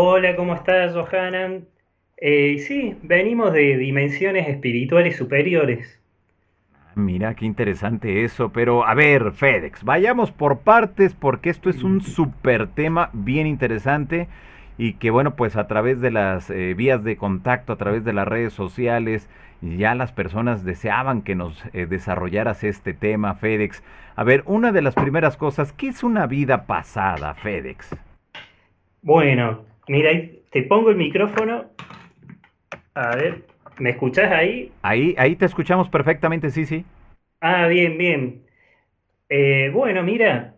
Hola, ¿cómo estás, Johanan? Eh, sí, venimos de dimensiones espirituales superiores. Mira, qué interesante eso, pero a ver, FedEx, vayamos por partes porque esto es un súper tema bien interesante y que bueno, pues a través de las eh, vías de contacto, a través de las redes sociales, ya las personas deseaban que nos eh, desarrollaras este tema, FedEx. A ver, una de las primeras cosas, ¿qué es una vida pasada, FedEx? Bueno, mira, te pongo el micrófono. A ver, ¿me escuchás ahí? Ahí, ahí te escuchamos perfectamente, sí, sí. Ah, bien, bien. Eh, bueno, mira,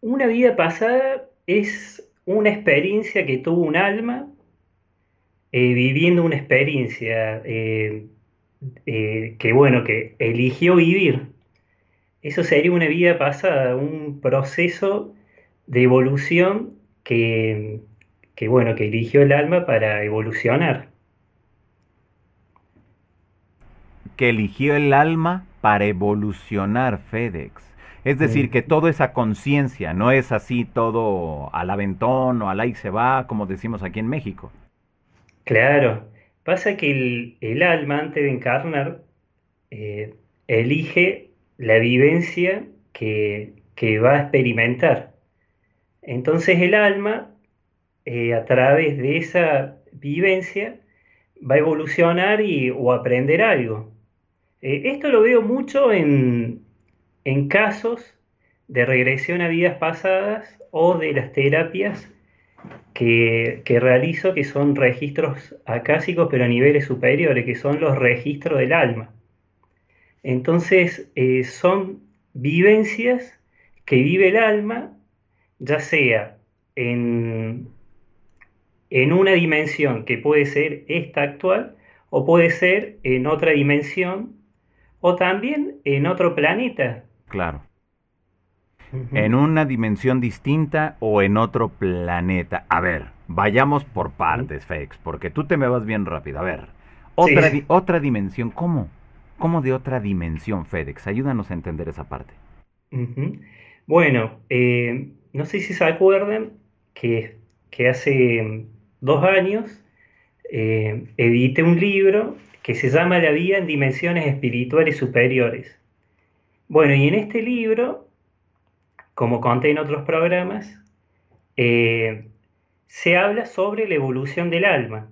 una vida pasada es una experiencia que tuvo un alma eh, viviendo una experiencia eh, que, bueno, que eligió vivir. Eso sería una vida pasada, un proceso de evolución que, que, bueno, que eligió el alma para evolucionar. Que eligió el alma para evolucionar, FedEx. Es decir, que toda esa conciencia no es así todo al aventón o al ahí se va, como decimos aquí en México. Claro, pasa que el, alma antes de encarnar eh, elige la vivencia que, va a experimentar. Entonces el alma, eh, a través de esa vivencia, va a evolucionar y, o aprender algo. Eh, esto lo veo mucho en, en casos de regresión a vidas pasadas o de las terapias que, realizo, que son registros acásicos, pero a niveles superiores, que son los registros del alma. Entonces, eh, son vivencias que vive el alma, ya sea en, en una dimensión que puede ser esta actual, o puede ser en otra dimensión, o también en otro planeta. Claro en una dimensión distinta o en otro planeta. A ver, vayamos por partes, Fex, porque tú te me vas bien rápido. A ver, otra, otra dimensión, ¿cómo? ¿Cómo de otra dimensión, FedEx? Ayúdanos a entender esa parte. Bueno, eh, no sé si se acuerdan que, que hace dos años eh, edité un libro que se llama La vida en dimensiones espirituales superiores. Bueno, y en este libro como conté en otros programas, eh, se habla sobre la evolución del alma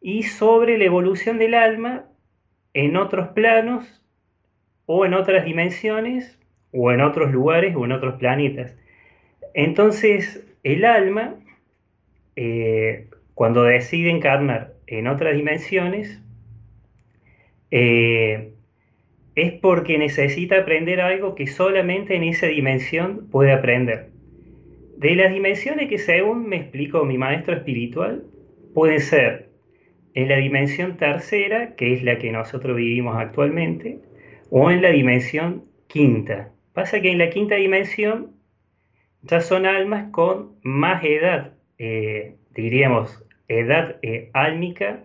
y sobre la evolución del alma en otros planos o en otras dimensiones o en otros lugares o en otros planetas. Entonces, el alma, eh, cuando decide encarnar en otras dimensiones, eh, es porque necesita aprender algo que solamente en esa dimensión puede aprender. De las dimensiones que según me explicó mi maestro espiritual, pueden ser en la dimensión tercera, que es la que nosotros vivimos actualmente, o en la dimensión quinta. Pasa que en la quinta dimensión ya son almas con más edad, eh, diríamos, edad eh, álmica,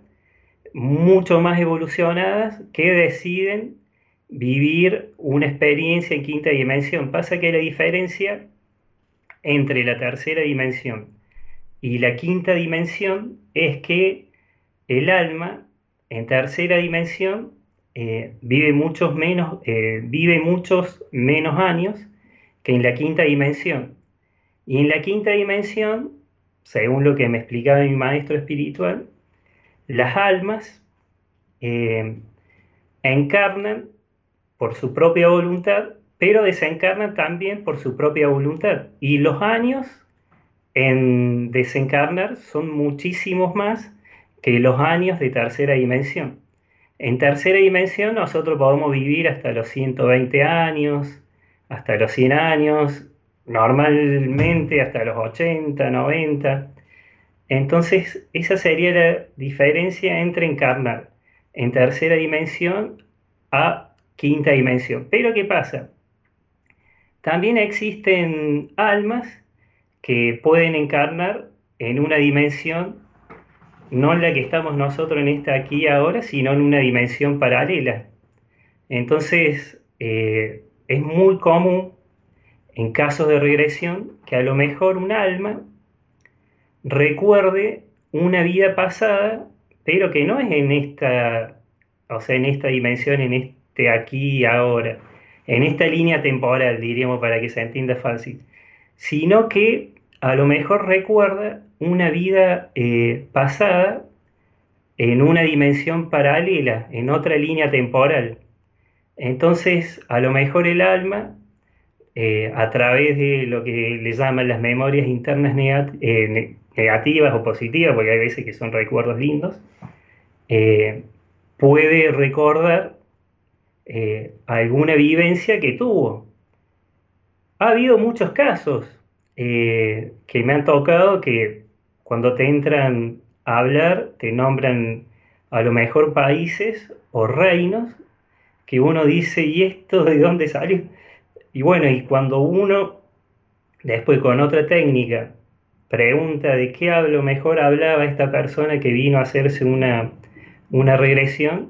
mucho más evolucionadas, que deciden vivir una experiencia en quinta dimensión. Pasa que la diferencia entre la tercera dimensión y la quinta dimensión es que el alma en tercera dimensión eh, vive, muchos menos, eh, vive muchos menos años que en la quinta dimensión. Y en la quinta dimensión, según lo que me explicaba mi maestro espiritual, las almas eh, encarnan por su propia voluntad, pero desencarna también por su propia voluntad. Y los años en desencarnar son muchísimos más que los años de tercera dimensión. En tercera dimensión nosotros podemos vivir hasta los 120 años, hasta los 100 años, normalmente hasta los 80, 90. Entonces, esa sería la diferencia entre encarnar en tercera dimensión a quinta dimensión. Pero ¿qué pasa? También existen almas que pueden encarnar en una dimensión, no en la que estamos nosotros en esta aquí ahora, sino en una dimensión paralela. Entonces, eh, es muy común en casos de regresión que a lo mejor un alma recuerde una vida pasada, pero que no es en esta, o sea, en esta dimensión, en este aquí y ahora, en esta línea temporal, diríamos, para que se entienda fácil, sino que a lo mejor recuerda una vida eh, pasada en una dimensión paralela, en otra línea temporal. Entonces, a lo mejor el alma, eh, a través de lo que le llaman las memorias internas eh, negativas o positivas, porque hay veces que son recuerdos lindos, puede recordar alguna vivencia que tuvo. Ha habido muchos casos que me han tocado que cuando te entran a hablar, te nombran a lo mejor países o reinos que uno dice, ¿y esto de dónde salió? Y bueno, y cuando uno, después con otra técnica, pregunta de qué hablo mejor hablaba esta persona que vino a hacerse una, una regresión,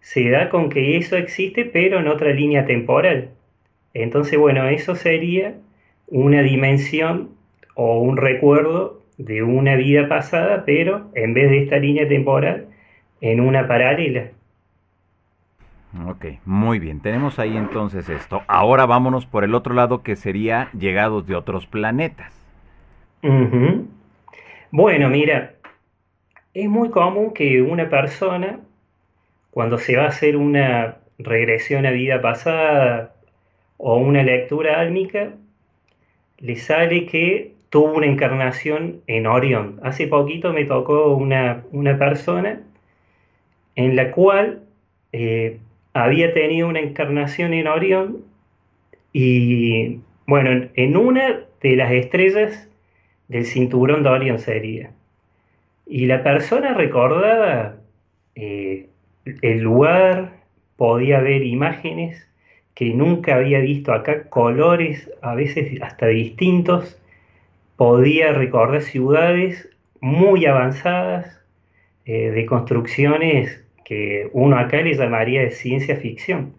se da con que eso existe, pero en otra línea temporal. Entonces, bueno, eso sería una dimensión o un recuerdo de una vida pasada, pero en vez de esta línea temporal, en una paralela. Ok, muy bien. Tenemos ahí entonces esto. Ahora vámonos por el otro lado que sería llegados de otros planetas. Bueno, mira, es muy común que una persona, cuando se va a hacer una regresión a vida pasada o una lectura álmica, le sale que tuvo una encarnación en Orión. Hace poquito me tocó una, persona en la cual eh, había tenido una encarnación en Orión y, bueno, en una de las estrellas del cinturón de Orión sería. Y la persona recordaba eh, el lugar, podía ver imágenes que nunca había visto acá, colores a veces hasta distintos podía recordar ciudades muy avanzadas eh, de construcciones que uno acá le llamaría de ciencia ficción.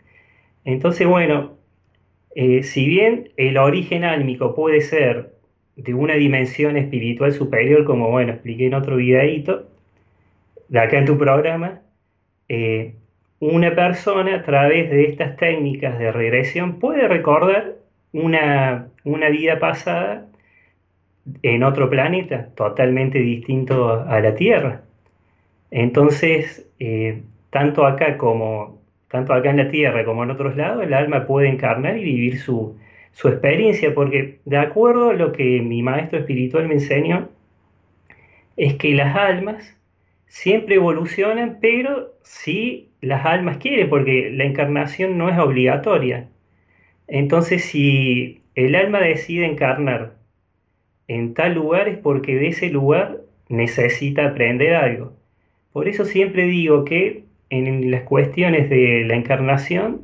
Entonces, bueno, eh, si bien el origen álmico puede ser de una dimensión espiritual superior, como bueno, expliqué en otro videíto, de acá en tu programa, eh, una persona a través de estas técnicas de regresión puede recordar una, una vida pasada en otro planeta totalmente distinto a la Tierra. Entonces, eh, tanto acá como tanto acá en la Tierra como en otros lados, el alma puede encarnar y vivir su, su experiencia, porque de acuerdo a lo que mi maestro espiritual me enseñó, es que las almas siempre evolucionan, pero si las almas quieren, porque la encarnación no es obligatoria. Entonces, si el alma decide encarnar en tal lugar es porque de ese lugar necesita aprender algo. Por eso siempre digo que en las cuestiones de la encarnación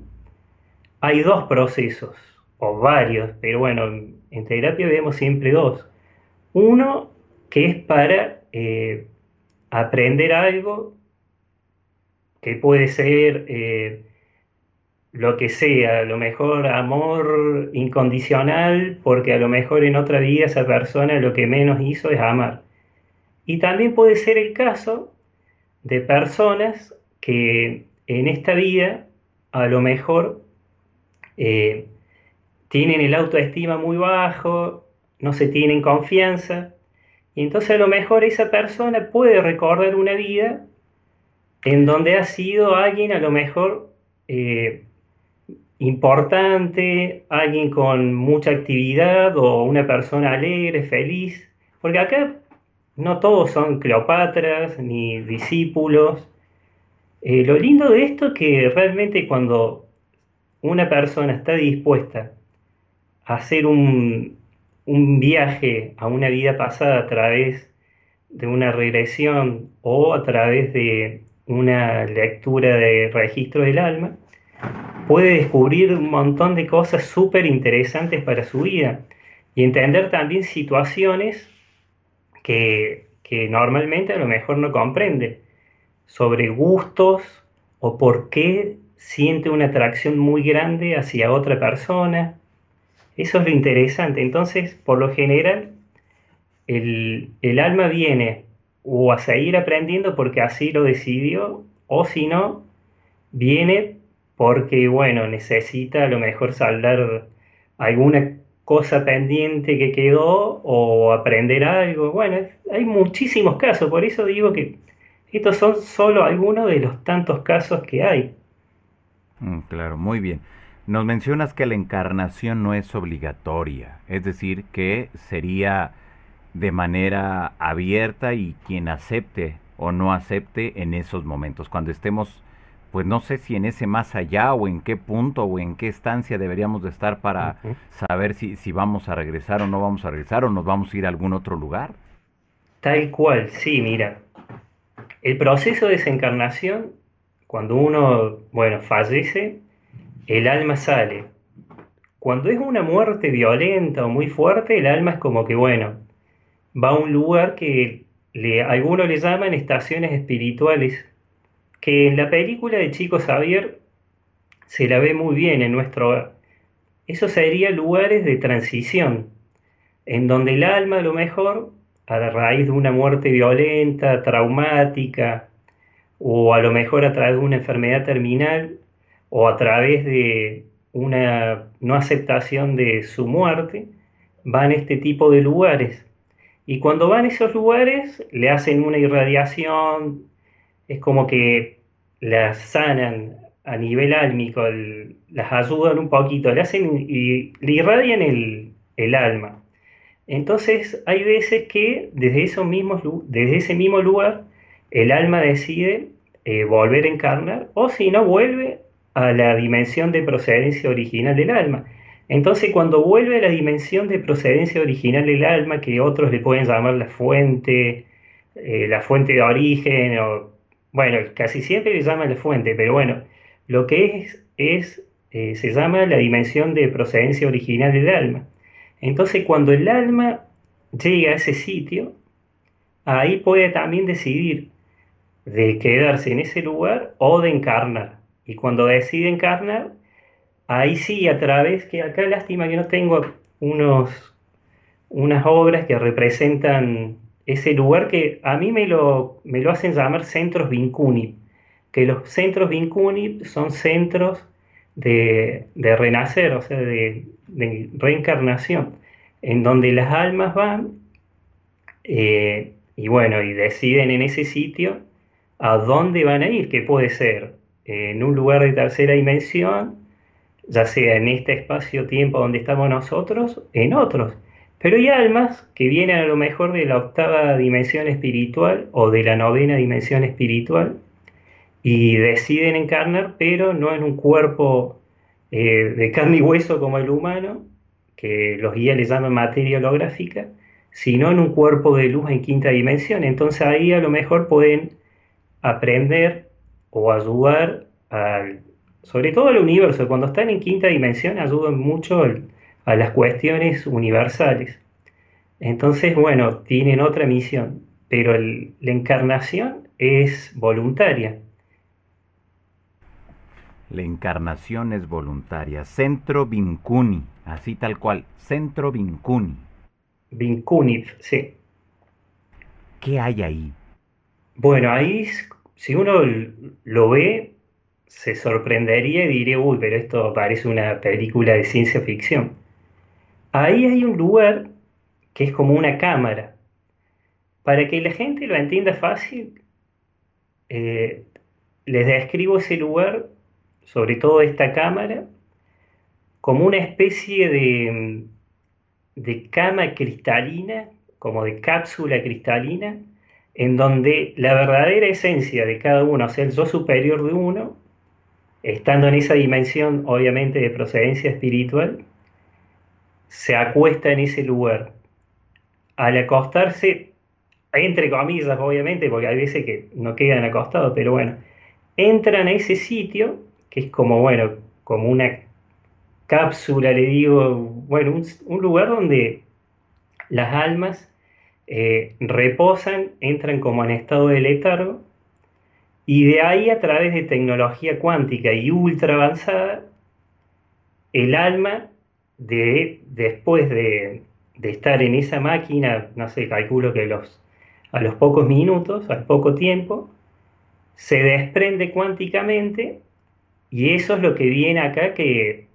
hay dos procesos, o varios, pero bueno, en terapia vemos siempre dos. Uno que es para eh, aprender algo que puede ser eh, lo que sea, a lo mejor amor incondicional, porque a lo mejor en otra vida esa persona lo que menos hizo es amar. Y también puede ser el caso de personas que en esta vida a lo mejor eh, tienen el autoestima muy bajo, no se tienen confianza, y entonces a lo mejor esa persona puede recordar una vida en donde ha sido alguien a lo mejor eh, importante, alguien con mucha actividad o una persona alegre, feliz, porque acá no todos son Cleopatras ni discípulos. Eh, lo lindo de esto es que realmente cuando una persona está dispuesta a hacer un, un viaje a una vida pasada a través de una regresión o a través de una lectura de registro del alma, puede descubrir un montón de cosas súper interesantes para su vida y entender también situaciones que, normalmente a lo mejor no comprende, sobre gustos o por qué siente una atracción muy grande hacia otra persona. Eso es lo interesante. Entonces, por lo general, el, el alma viene o a seguir aprendiendo porque así lo decidió, o si no, viene porque, bueno, necesita a lo mejor saldar alguna cosa pendiente que quedó o aprender algo. Bueno, hay muchísimos casos, por eso digo que estos son solo algunos de los tantos casos que hay. Mm, claro, muy bien. Nos mencionas que la encarnación no es obligatoria, es decir, que sería de manera abierta y quien acepte o no acepte en esos momentos, cuando estemos, pues no sé si en ese más allá o en qué punto o en qué estancia deberíamos de estar para saber si, si vamos a regresar o no vamos a regresar o nos vamos a ir a algún otro lugar. Tal cual, sí, mira. El proceso de desencarnación, cuando uno, bueno, fallece, el alma sale. Cuando es una muerte violenta o muy fuerte, el alma es como que, bueno, va a un lugar que le, algunos le llaman estaciones espirituales, que en la película de Chico Xavier se la ve muy bien en nuestro hogar. Esos serían lugares de transición, en donde el alma a lo mejor, a raíz de una muerte violenta, traumática, o a lo mejor a través de una enfermedad terminal, o a través de una no aceptación de su muerte, van a este tipo de lugares y cuando van a esos lugares, le hacen una irradiación, es como que las sanan a nivel álmico, las ayudan un poquito, le hacen y le irradian el, alma. Entonces hay veces que desde, esos mismos, desde ese mismo lugar el alma decide eh, volver a encarnar o si no vuelve a la dimensión de procedencia original del alma. Entonces, cuando vuelve a la dimensión de procedencia original del alma, que otros le pueden llamar la fuente, eh, la fuente de origen, o, bueno, casi siempre le llaman la fuente, pero bueno, lo que es, es eh, se llama la dimensión de procedencia original del alma. Entonces, cuando el alma llega a ese sitio, ahí puede también decidir de quedarse en ese lugar o de encarnar. Y cuando decide encarnar, ahí sí, a través, que acá lástima que no tengo unos, unas obras que representan ese lugar que a mí me lo, me lo hacen llamar centros Vincuni, que los centros Vincuni son centros de, renacer, o sea, de, reencarnación, en donde las almas van eh, y bueno, y deciden en ese sitio a dónde van a ir, que puede ser en un lugar de tercera dimensión, ya sea en este espacio-tiempo donde estamos nosotros, en otros. Pero hay almas que vienen a lo mejor de la octava dimensión espiritual o de la novena dimensión espiritual y deciden encarnar, pero no en un cuerpo eh, de carne y hueso como el humano, que los guías le llaman materia holográfica, sino en un cuerpo de luz en quinta dimensión. Entonces ahí a lo mejor pueden aprender o ayudar al sobre todo el universo, cuando están en quinta dimensión ayudan mucho a las cuestiones universales. Entonces, bueno, tienen otra misión, pero la encarnación es voluntaria. La encarnación es voluntaria. Centro Vincuni, así tal cual. Centro Vincuni. Vincuni, sí. ¿Qué hay ahí? Bueno, ahí, si uno lo ve, se sorprendería y diría, uy, pero esto parece una película de ciencia ficción. Ahí hay un lugar que es como una cámara. Para que la gente lo entienda fácil, eh, les describo ese lugar, sobre todo esta cámara, como una especie de, de cama cristalina, como de cápsula cristalina, en donde la verdadera esencia de cada uno, o sea, el yo superior de uno, estando en esa dimensión, obviamente, de procedencia espiritual, se acuesta en ese lugar. Al acostarse, entre comillas, obviamente, porque hay veces que no quedan acostados, pero bueno, entran a ese sitio, que es como, bueno, como una cápsula, le digo, bueno, un, lugar donde las almas eh, reposan, entran como en estado de letargo, y de ahí a través de tecnología cuántica y ultra avanzada, el alma de, después de, de estar en esa máquina, no sé, calculo que los, a los pocos minutos, al poco tiempo, se desprende cuánticamente y eso es lo que viene acá que,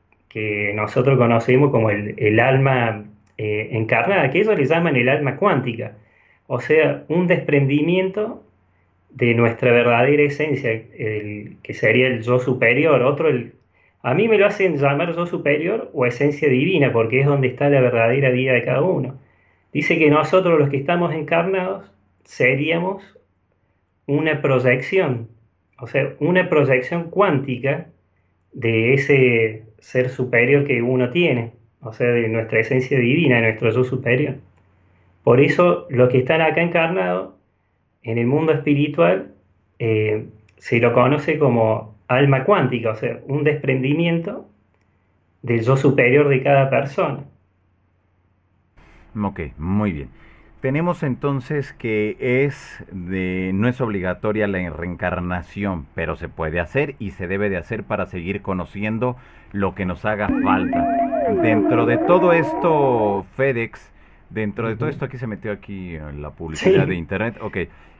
nosotros conocemos como el, alma eh, encarnada, que ellos le llaman el alma cuántica, o sea, un desprendimiento de nuestra verdadera esencia, el, que sería el yo superior, otro el, a mí me lo hacen llamar yo superior o esencia divina, porque es donde está la verdadera vida de cada uno. Dice que nosotros los que estamos encarnados seríamos una proyección, o sea, una proyección cuántica de ese ser superior que uno tiene, o sea, de nuestra esencia divina, de nuestro yo superior. Por eso los que están acá encarnados en el mundo espiritual eh, se lo conoce como alma cuántica, o sea, un desprendimiento del yo superior de cada persona. Ok, muy bien. Tenemos entonces que es de no es obligatoria la reencarnación, pero se puede hacer y se debe de hacer para seguir conociendo lo que nos haga falta. Dentro de todo esto, FedEx, dentro de todo esto aquí se metió aquí la publicidad de internet. Ok,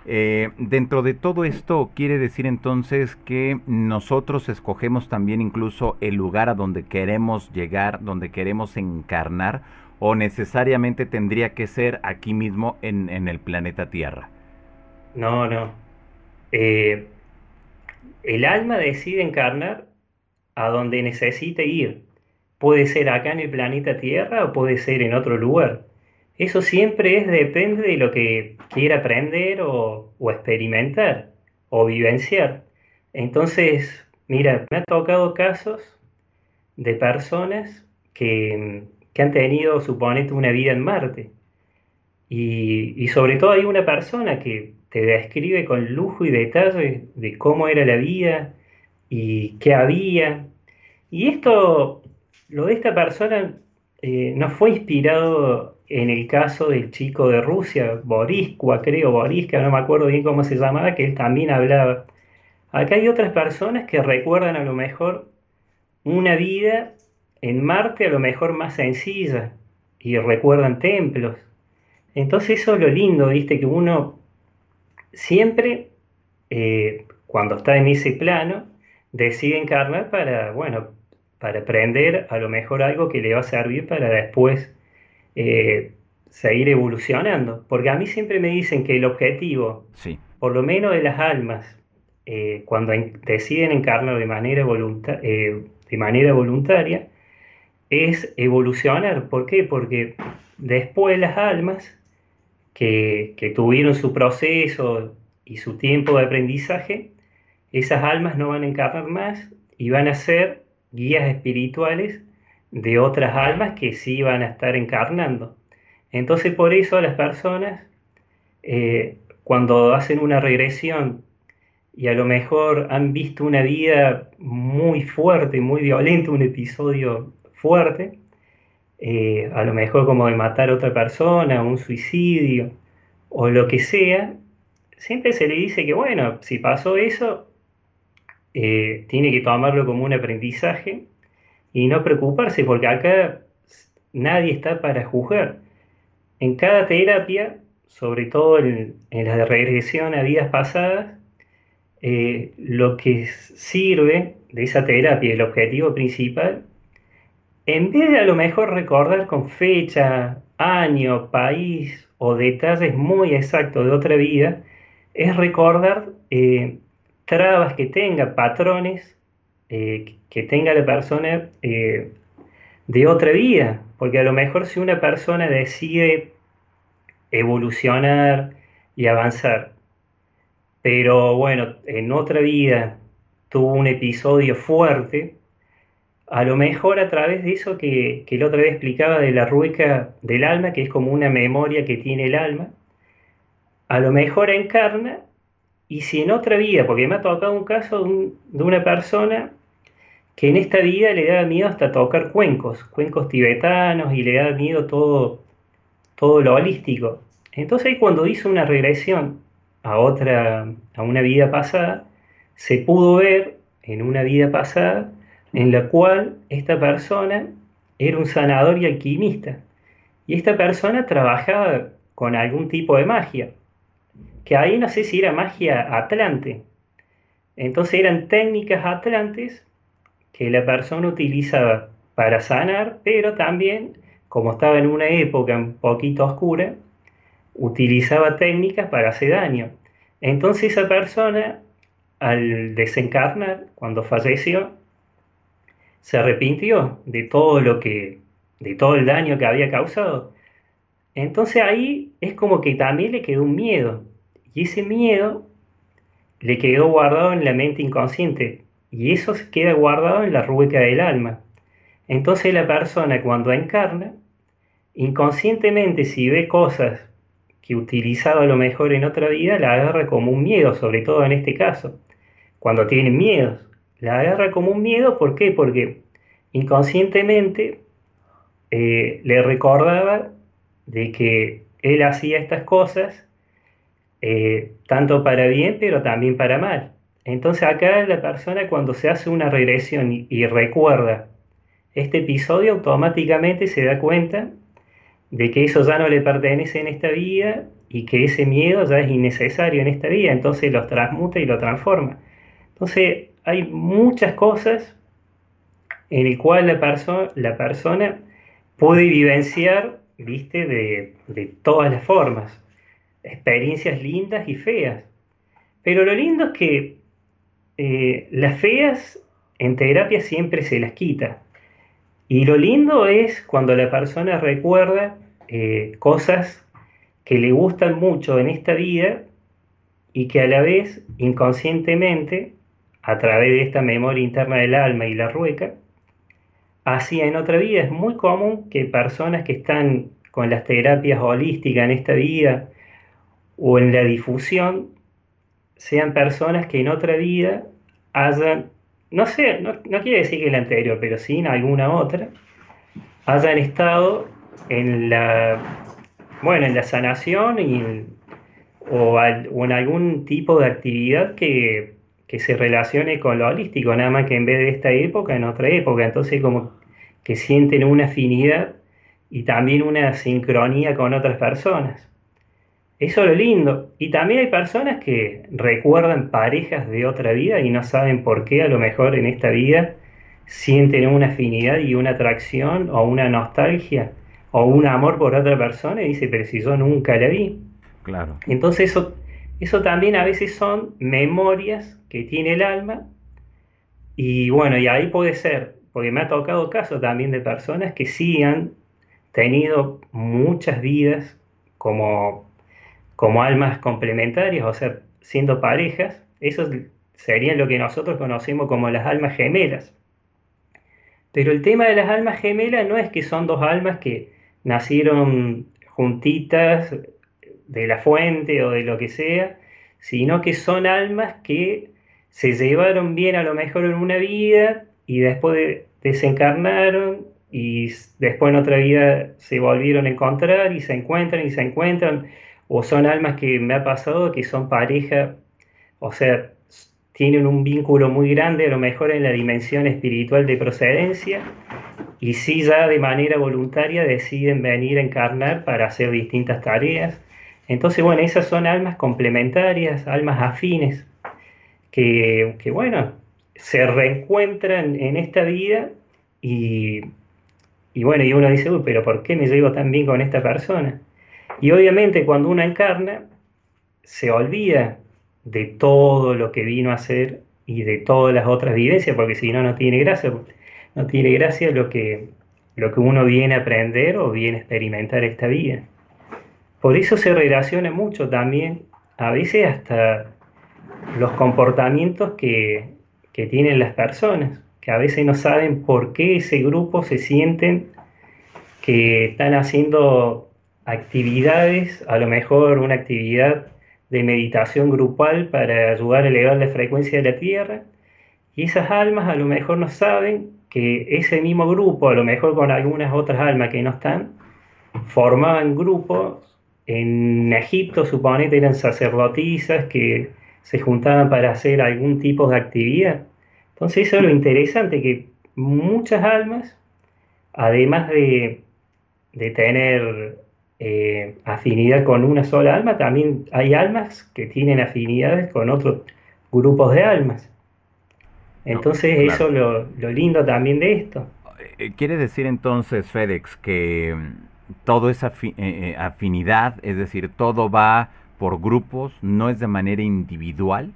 eh, dentro de todo esto quiere decir entonces que nosotros escogemos también incluso el lugar a donde queremos llegar, donde queremos encarnar o necesariamente tendría que ser aquí mismo en, el planeta Tierra? No, no. Eh, el alma decide encarnar a donde necesite ir. Puede ser acá en el planeta Tierra o puede ser en otro lugar. Eso siempre es, depende de lo que quiera aprender o, o experimentar o vivenciar. Entonces, mira, me ha tocado casos de personas que que han tenido, suponete, una vida en Marte. Y, sobre todo hay una persona que te describe con lujo y detalle de cómo era la vida y qué había. Y esto, lo de esta persona, eh, no fue inspirado en el caso del chico de Rusia, Boriskua, creo, Boriska, no me acuerdo bien cómo se llamaba, que él también hablaba. Acá hay otras personas que recuerdan a lo mejor una vida en Marte a lo mejor más sencilla y recuerdan templos. Entonces eso es lo lindo, viste, que uno siempre, eh, cuando está en ese plano, decide encarnar para, bueno, para aprender a lo mejor algo que le va a servir para después eh, seguir evolucionando. Porque a mí siempre me dicen que el objetivo, sí. por lo menos de las almas, eh, cuando deciden encarnar de manera, de manera voluntaria, es evolucionar. ¿Por qué? Porque después las almas que, tuvieron su proceso y su tiempo de aprendizaje, esas almas no van a encarnar más y van a ser guías espirituales de otras almas que sí van a estar encarnando. Entonces por eso las personas, eh, cuando hacen una regresión y a lo mejor han visto una vida muy fuerte, muy violenta, un episodio fuerte, eh, a lo mejor como de matar a otra persona, un suicidio o lo que sea, siempre se le dice que bueno, si pasó eso, eh, tiene que tomarlo como un aprendizaje y no preocuparse, porque acá nadie está para juzgar. En cada terapia, sobre todo en, la de regresión a vidas pasadas, eh, lo que sirve de esa terapia, el objetivo principal, en vez de a lo mejor recordar con fecha, año, país o detalles muy exactos de otra vida, es recordar eh, trabas que tenga, patrones eh, que tenga la persona eh, de otra vida. Porque a lo mejor si una persona decide evolucionar y avanzar, pero bueno, en otra vida tuvo un episodio fuerte, a lo mejor a través de eso que, que el otra vez explicaba de la rueca del alma, que es como una memoria que tiene el alma, a lo mejor encarna y si en otra vida, porque me ha tocado un caso de, una persona que en esta vida le da miedo hasta tocar cuencos, cuencos tibetanos y le da miedo todo, todo lo holístico. Entonces cuando hizo una regresión a otra, a una vida pasada, se pudo ver en una vida pasada en la cual esta persona era un sanador y alquimista. Y esta persona trabajaba con algún tipo de magia, que ahí no sé si era magia atlante. Entonces eran técnicas atlantes que la persona utilizaba para sanar, pero también, como estaba en una época un poquito oscura, utilizaba técnicas para hacer daño. Entonces esa persona, al desencarnar, cuando falleció, se arrepintió de todo lo que, de todo el daño que había causado. Entonces ahí es como que también le quedó un miedo. Y ese miedo le quedó guardado en la mente inconsciente. Y eso se queda guardado en la rueca del alma. Entonces la persona cuando encarna, inconscientemente si ve cosas que utilizaba a lo mejor en otra vida, la agarra como un miedo, sobre todo en este caso, cuando tiene miedos. La agarra como un miedo, ¿por qué? Porque inconscientemente eh, le recordaba de que él hacía estas cosas eh, tanto para bien, pero también para mal. Entonces acá la persona cuando se hace una regresión y, recuerda este episodio, automáticamente se da cuenta de que eso ya no le pertenece en esta vida y que ese miedo ya es innecesario en esta vida, entonces lo transmuta y lo transforma. Entonces hay muchas cosas en el cual la, la persona puede vivenciar, viste, de, de todas las formas, experiencias lindas y feas. Pero lo lindo es que eh, las feas en terapia siempre se las quita. Y lo lindo es cuando la persona recuerda eh, cosas que le gustan mucho en esta vida y que a la vez inconscientemente, a través de esta memoria interna del alma y la rueca, hacía en otra vida. Es muy común que personas que están con las terapias holísticas en esta vida o en la difusión sean personas que en otra vida hayan, no sé, no, quiere decir que la anterior, pero sí en alguna otra, hayan estado en la, bueno, en la sanación y, o, en algún tipo de actividad que, que se relacione con lo holístico, nada más que en vez de esta época, en otra época. Entonces como que sienten una afinidad y también una sincronía con otras personas. Eso es lo lindo. Y también hay personas que recuerdan parejas de otra vida y no saben por qué a lo mejor en esta vida sienten una afinidad y una atracción o una nostalgia o un amor por otra persona y dice, pero si yo nunca la vi. Claro. Entonces eso, eso también a veces son memorias que tiene el alma y bueno, y ahí puede ser, porque me ha tocado caso también de personas que sí han tenido muchas vidas como como almas complementarias, o sea, siendo parejas, eso serían lo que nosotros conocemos como las almas gemelas. Pero el tema de las almas gemelas no es que son dos almas que nacieron juntitas de la fuente o de lo que sea, sino que son almas que se llevaron bien a lo mejor en una vida y después desencarnaron y después en otra vida se volvieron a encontrar y se encuentran y se encuentran o son almas que me ha pasado que son pareja, o sea, tienen un vínculo muy grande, a lo mejor en la dimensión espiritual de procedencia, y sí ya de manera voluntaria deciden venir a encarnar para hacer distintas tareas. Entonces, bueno, esas son almas complementarias, almas afines, que, que bueno, se reencuentran en esta vida y, y bueno, y uno dice, uy, pero ¿por qué me llevo tan bien con esta persona? Y obviamente cuando uno encarna, se olvida de todo lo que vino a hacer y de todas las otras vivencias, porque si no, no tiene gracia. No tiene gracia lo que, lo que uno viene a aprender o viene a experimentar esta vida. Por eso se relaciona mucho también, a veces hasta los comportamientos que, que tienen las personas, que a veces no saben por qué ese grupo se sienten que están haciendo actividades, a lo mejor una actividad de meditación grupal para ayudar a elevar la frecuencia de la Tierra, y esas almas a lo mejor no saben que ese mismo grupo, a lo mejor con algunas otras almas que no están, formaban grupos en Egipto, suponete eran sacerdotisas que se juntaban para hacer algún tipo de actividad. Entonces eso es lo interesante, que muchas almas, además de de tener eh, afinidad con una sola alma, también hay almas que tienen afinidades con otros grupos de almas. Entonces eso es lo, lo, lindo también de esto. Eh, ¿Quiere decir entonces, FedEx, que mm, todo es eh, afinidad, es decir, todo va por grupos, no es de manera individual?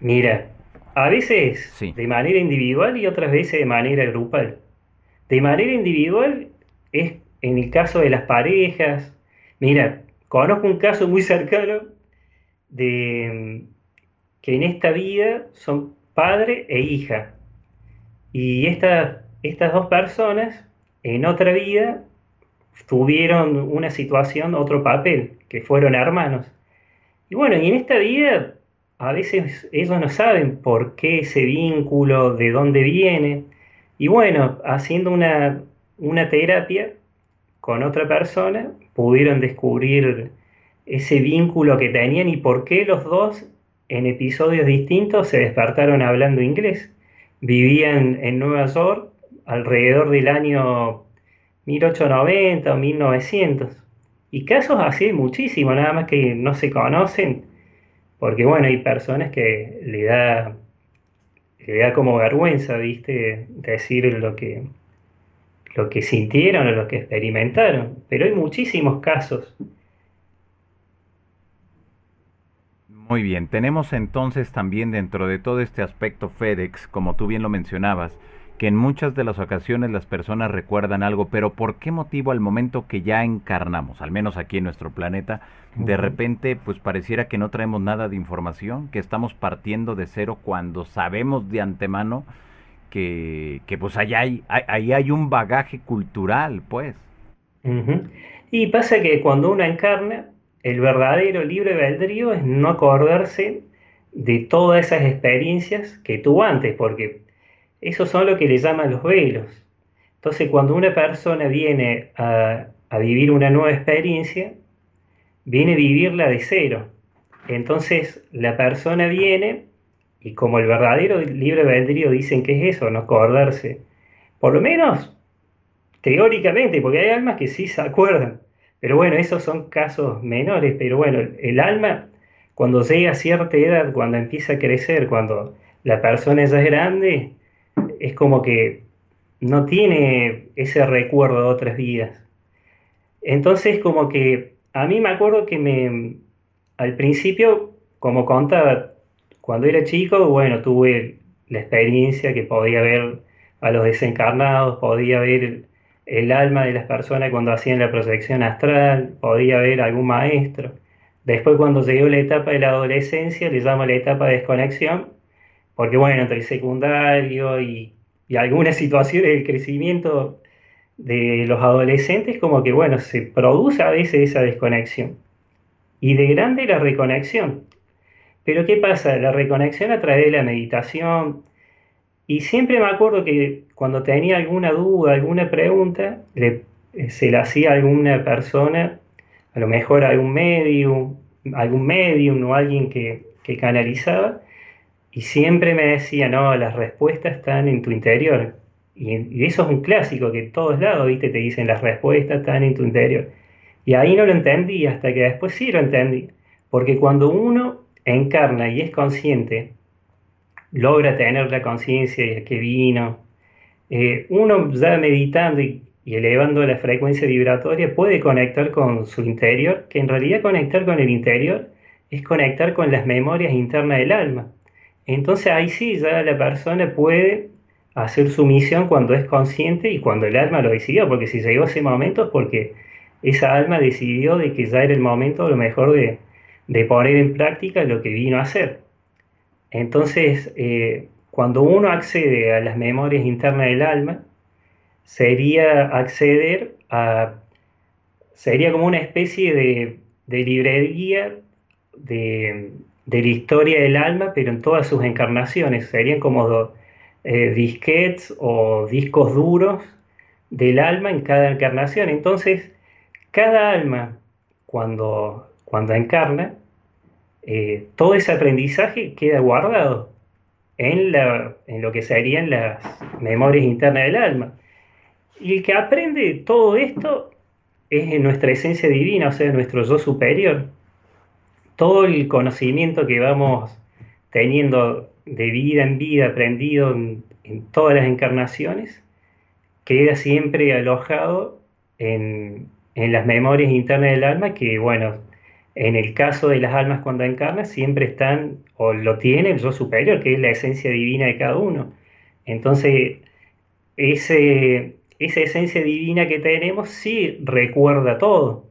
Mira, a veces de manera individual y otras veces de manera grupal. De manera individual es en el caso de las parejas. Mira, conozco un caso muy cercano de que en esta vida son padre e hija. Y estas dos personas en otra vida tuvieron una situación, otro papel, que fueron hermanos. Y bueno, y en esta vida a veces ellos no saben por qué ese vínculo, de dónde viene. Y bueno, haciendo una, una terapia con otra persona, pudieron descubrir ese vínculo que tenían y por qué los dos en episodios distintos se despertaron hablando inglés. Vivían en Nueva York alrededor del año 1890 o 1900. Y casos así hay muchísimos, nada más que no se conocen porque bueno, hay personas que le da, le da como vergüenza, ¿viste? Decir lo que, lo que sintieron o lo que experimentaron. Pero hay muchísimos casos. Muy bien, tenemos entonces también dentro de todo este aspecto FedEx, como tú bien lo mencionabas, que en muchas de las ocasiones las personas recuerdan algo, pero ¿por qué motivo al momento que ya encarnamos, al menos aquí en nuestro planeta, de repente pues pareciera que no traemos nada de información, que estamos partiendo de cero cuando sabemos de antemano que, pues ahí hay, ahí hay un bagaje cultural, pues? Y pasa que cuando uno encarna, el verdadero libre albedrío es no acordarse de todas esas experiencias que tuvo antes, porque esos son lo que le llaman los velos. Entonces, cuando una persona viene a, vivir una nueva experiencia, viene a vivirla de cero. Entonces, la persona viene, y como el verdadero libre albedrío dicen que es eso, no acordarse, por lo menos teóricamente, porque hay almas que sí se acuerdan, pero bueno, esos son casos menores, pero bueno, el alma cuando llega a cierta edad, cuando empieza a crecer, cuando la persona ya es grande, es como que no tiene ese recuerdo de otras vidas. Entonces, como que a mí me acuerdo que me, al principio, como contaba, cuando era chico, bueno, tuve la experiencia que podía ver a los desencarnados, podía ver el, alma de las personas cuando hacían la proyección astral, podía ver algún maestro. Después, cuando llegó la etapa de la adolescencia, le llamo la etapa de desconexión, porque bueno, entre el secundario y, algunas situaciones del crecimiento de los adolescentes, como que bueno, se produce a veces esa desconexión. Y de grande la reconexión. Pero ¿qué pasa? La reconexión a través de la meditación. Y siempre me acuerdo que cuando tenía alguna duda, alguna pregunta, le, se la hacía a alguna persona, a lo mejor a algún medium, algún medium o alguien que, que canalizaba, y siempre me decía, no, las respuestas están en tu interior. Y, eso es un clásico, que todos lados, viste, te dicen, las respuestas están en tu interior. Y ahí no lo entendí, hasta que después sí lo entendí. Porque cuando uno encarna y es consciente, logra tener la conciencia de que vino, eh, uno ya meditando y, elevando la frecuencia vibratoria puede conectar con su interior, que en realidad conectar con el interior es conectar con las memorias internas del alma. Entonces ahí sí ya la persona puede hacer su misión cuando es consciente y cuando el alma lo decidió, porque si llegó ese momento es porque esa alma decidió de que ya era el momento a lo mejor de, poner en práctica lo que vino a hacer. Entonces, eh, cuando uno accede a las memorias internas del alma, sería acceder a, sería como una especie de, de librería de, de la historia del alma, pero en todas sus encarnaciones. Serían como eh, disquets o discos duros del alma en cada encarnación. Entonces, cada alma, cuando, cuando encarna, eh, todo ese aprendizaje queda guardado en, lo que serían las memorias internas del alma. Y el que aprende todo esto es en nuestra esencia divina, o sea, nuestro yo superior. Todo el conocimiento que vamos teniendo de vida en vida, aprendido en, todas las encarnaciones, queda siempre alojado en, en las memorias internas del alma que, bueno, en el caso de las almas cuando encarnan, siempre están, o lo tiene el yo superior, que es la esencia divina de cada uno. Entonces, ese, esa esencia divina que tenemos sí recuerda todo,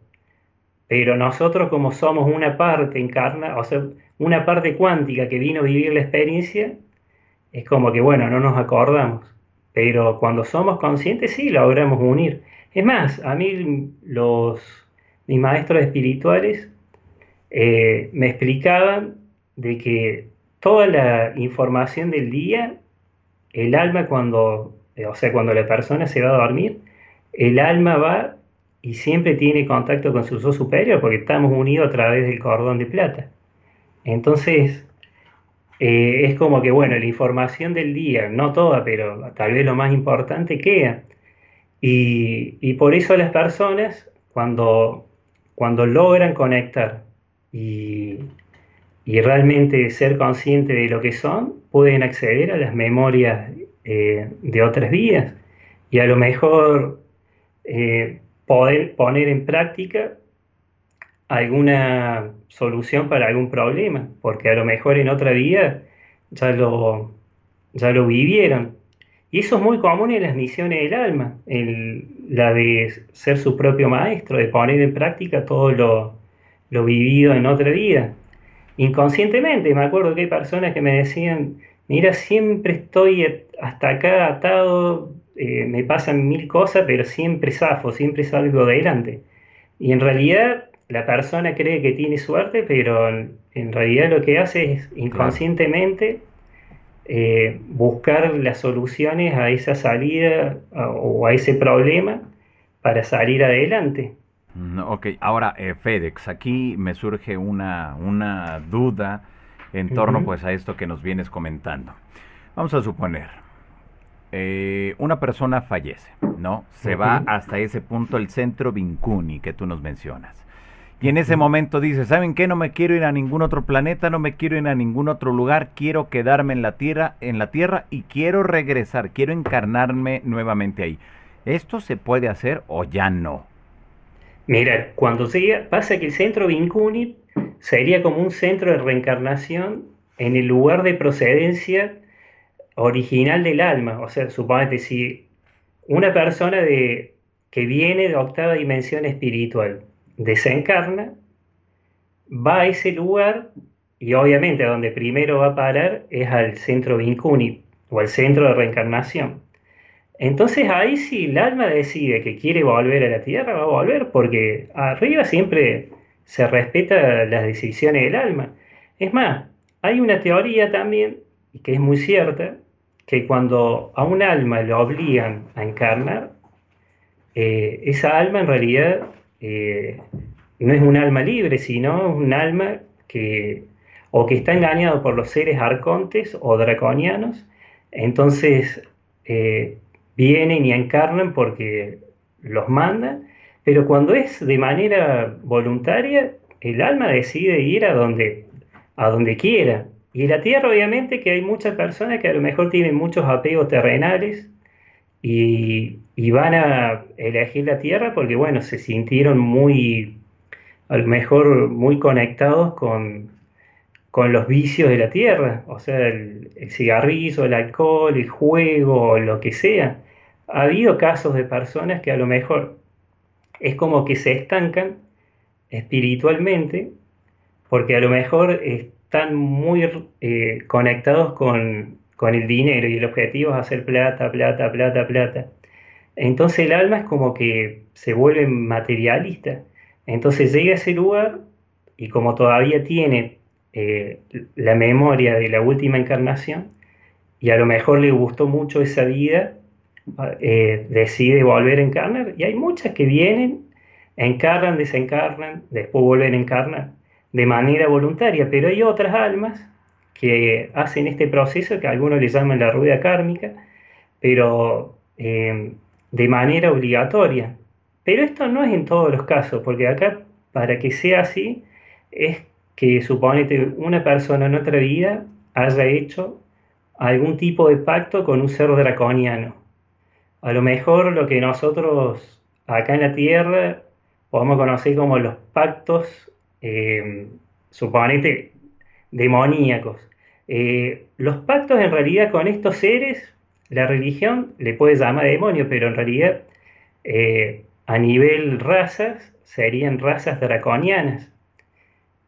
pero nosotros como somos una parte encarna, o sea, una parte cuántica que vino a vivir la experiencia, es como que, bueno, no nos acordamos, pero cuando somos conscientes sí logramos unir. Es más, a mí los, mis maestros espirituales eh, me explicaban de que toda la información del día, el alma cuando eh, o sea, cuando la persona se va a dormir, el alma va y siempre tiene contacto con su yo superior porque estamos unidos a través del cordón de plata. Entonces, eh, es como que, bueno, la información del día, no toda, pero tal vez lo más importante queda. Y, por eso las personas, cuando, cuando logran conectar y, realmente ser conscientes de lo que son, pueden acceder a las memorias eh, de otras vías y a lo mejor eh, poder poner en práctica alguna solución para algún problema, porque a lo mejor en otra vida ya lo, ya lo vivieron. Y eso es muy común en las misiones del alma, en la de ser su propio maestro, de poner en práctica todo lo, lo vivido en otra vida. Inconscientemente, me acuerdo que hay personas que me decían, mira, siempre estoy hasta acá atado, eh, me pasan mil cosas, pero siempre zafo, siempre salgo adelante. Y en realidad la persona cree que tiene suerte, pero en, realidad lo que hace es inconscientemente eh, buscar las soluciones a esa salida o a ese problema para salir adelante. Mm, ok, ahora eh, FedEx, aquí me surge una, una duda en torno pues a esto que nos vienes comentando. Vamos a suponer, eh, una persona fallece, ¿no? Se va hasta ese punto el centro Vincuni que tú nos mencionas. Y en ese momento dice, ¿saben qué? No me quiero ir a ningún otro planeta, no me quiero ir a ningún otro lugar, quiero quedarme en la tierra, en la tierra y quiero regresar, quiero encarnarme nuevamente ahí. ¿Esto se puede hacer o ya no? Mira, cuando se pasa que el centro Vincuni sería como un centro de reencarnación en el lugar de procedencia original del alma. O sea, suponete, si una persona de, que viene de octava dimensión espiritual desencarna, va a ese lugar y obviamente a donde primero va a parar es al centro Vincuni o al centro de reencarnación. Entonces ahí si el alma decide que quiere volver a la Tierra, va a volver porque arriba siempre se respeta las decisiones del alma. Es más, hay una teoría también, que es muy cierta, que cuando a un alma lo obligan a encarnar, eh, esa alma en realidad eh, no es un alma libre, sino un alma que o que está engañado por los seres arcontes o draconianos, entonces eh, vienen y encarnan porque los mandan pero cuando es de manera voluntaria, el alma decide ir a donde, a donde quiera. Y la tierra, obviamente, que hay muchas personas que a lo mejor tienen muchos apegos terrenales y, van a elegir la tierra porque, bueno, se sintieron muy, a lo mejor muy conectados con, con los vicios de la tierra, o sea, el, el, cigarrillo, el alcohol, el juego, lo que sea. Ha habido casos de personas que a lo mejor es como que se estancan espiritualmente porque a lo mejor están muy eh, conectados con, el dinero y el objetivo es hacer plata, plata, plata, plata. Entonces el alma es como que se vuelve materialista. Entonces llega a ese lugar y como todavía tiene eh, la memoria de la última encarnación y a lo mejor le gustó mucho esa vida, eh, decide volver a encarnar. Y hay muchas que vienen, encarnan, desencarnan, después vuelven a encarnar de manera voluntaria, pero hay otras almas que hacen este proceso que algunos le llaman la rueda kármica, pero eh, de manera obligatoria. Pero esto no es en todos los casos, porque acá para que sea así es que suponete una persona en otra vida haya hecho algún tipo de pacto con un ser draconiano. A lo mejor lo que nosotros acá en la Tierra podemos conocer como los pactos, eh, suponete, demoníacos. Eh, los pactos en realidad con estos seres, la religión le puede llamar demonio, pero en realidad eh, a nivel razas serían razas draconianas,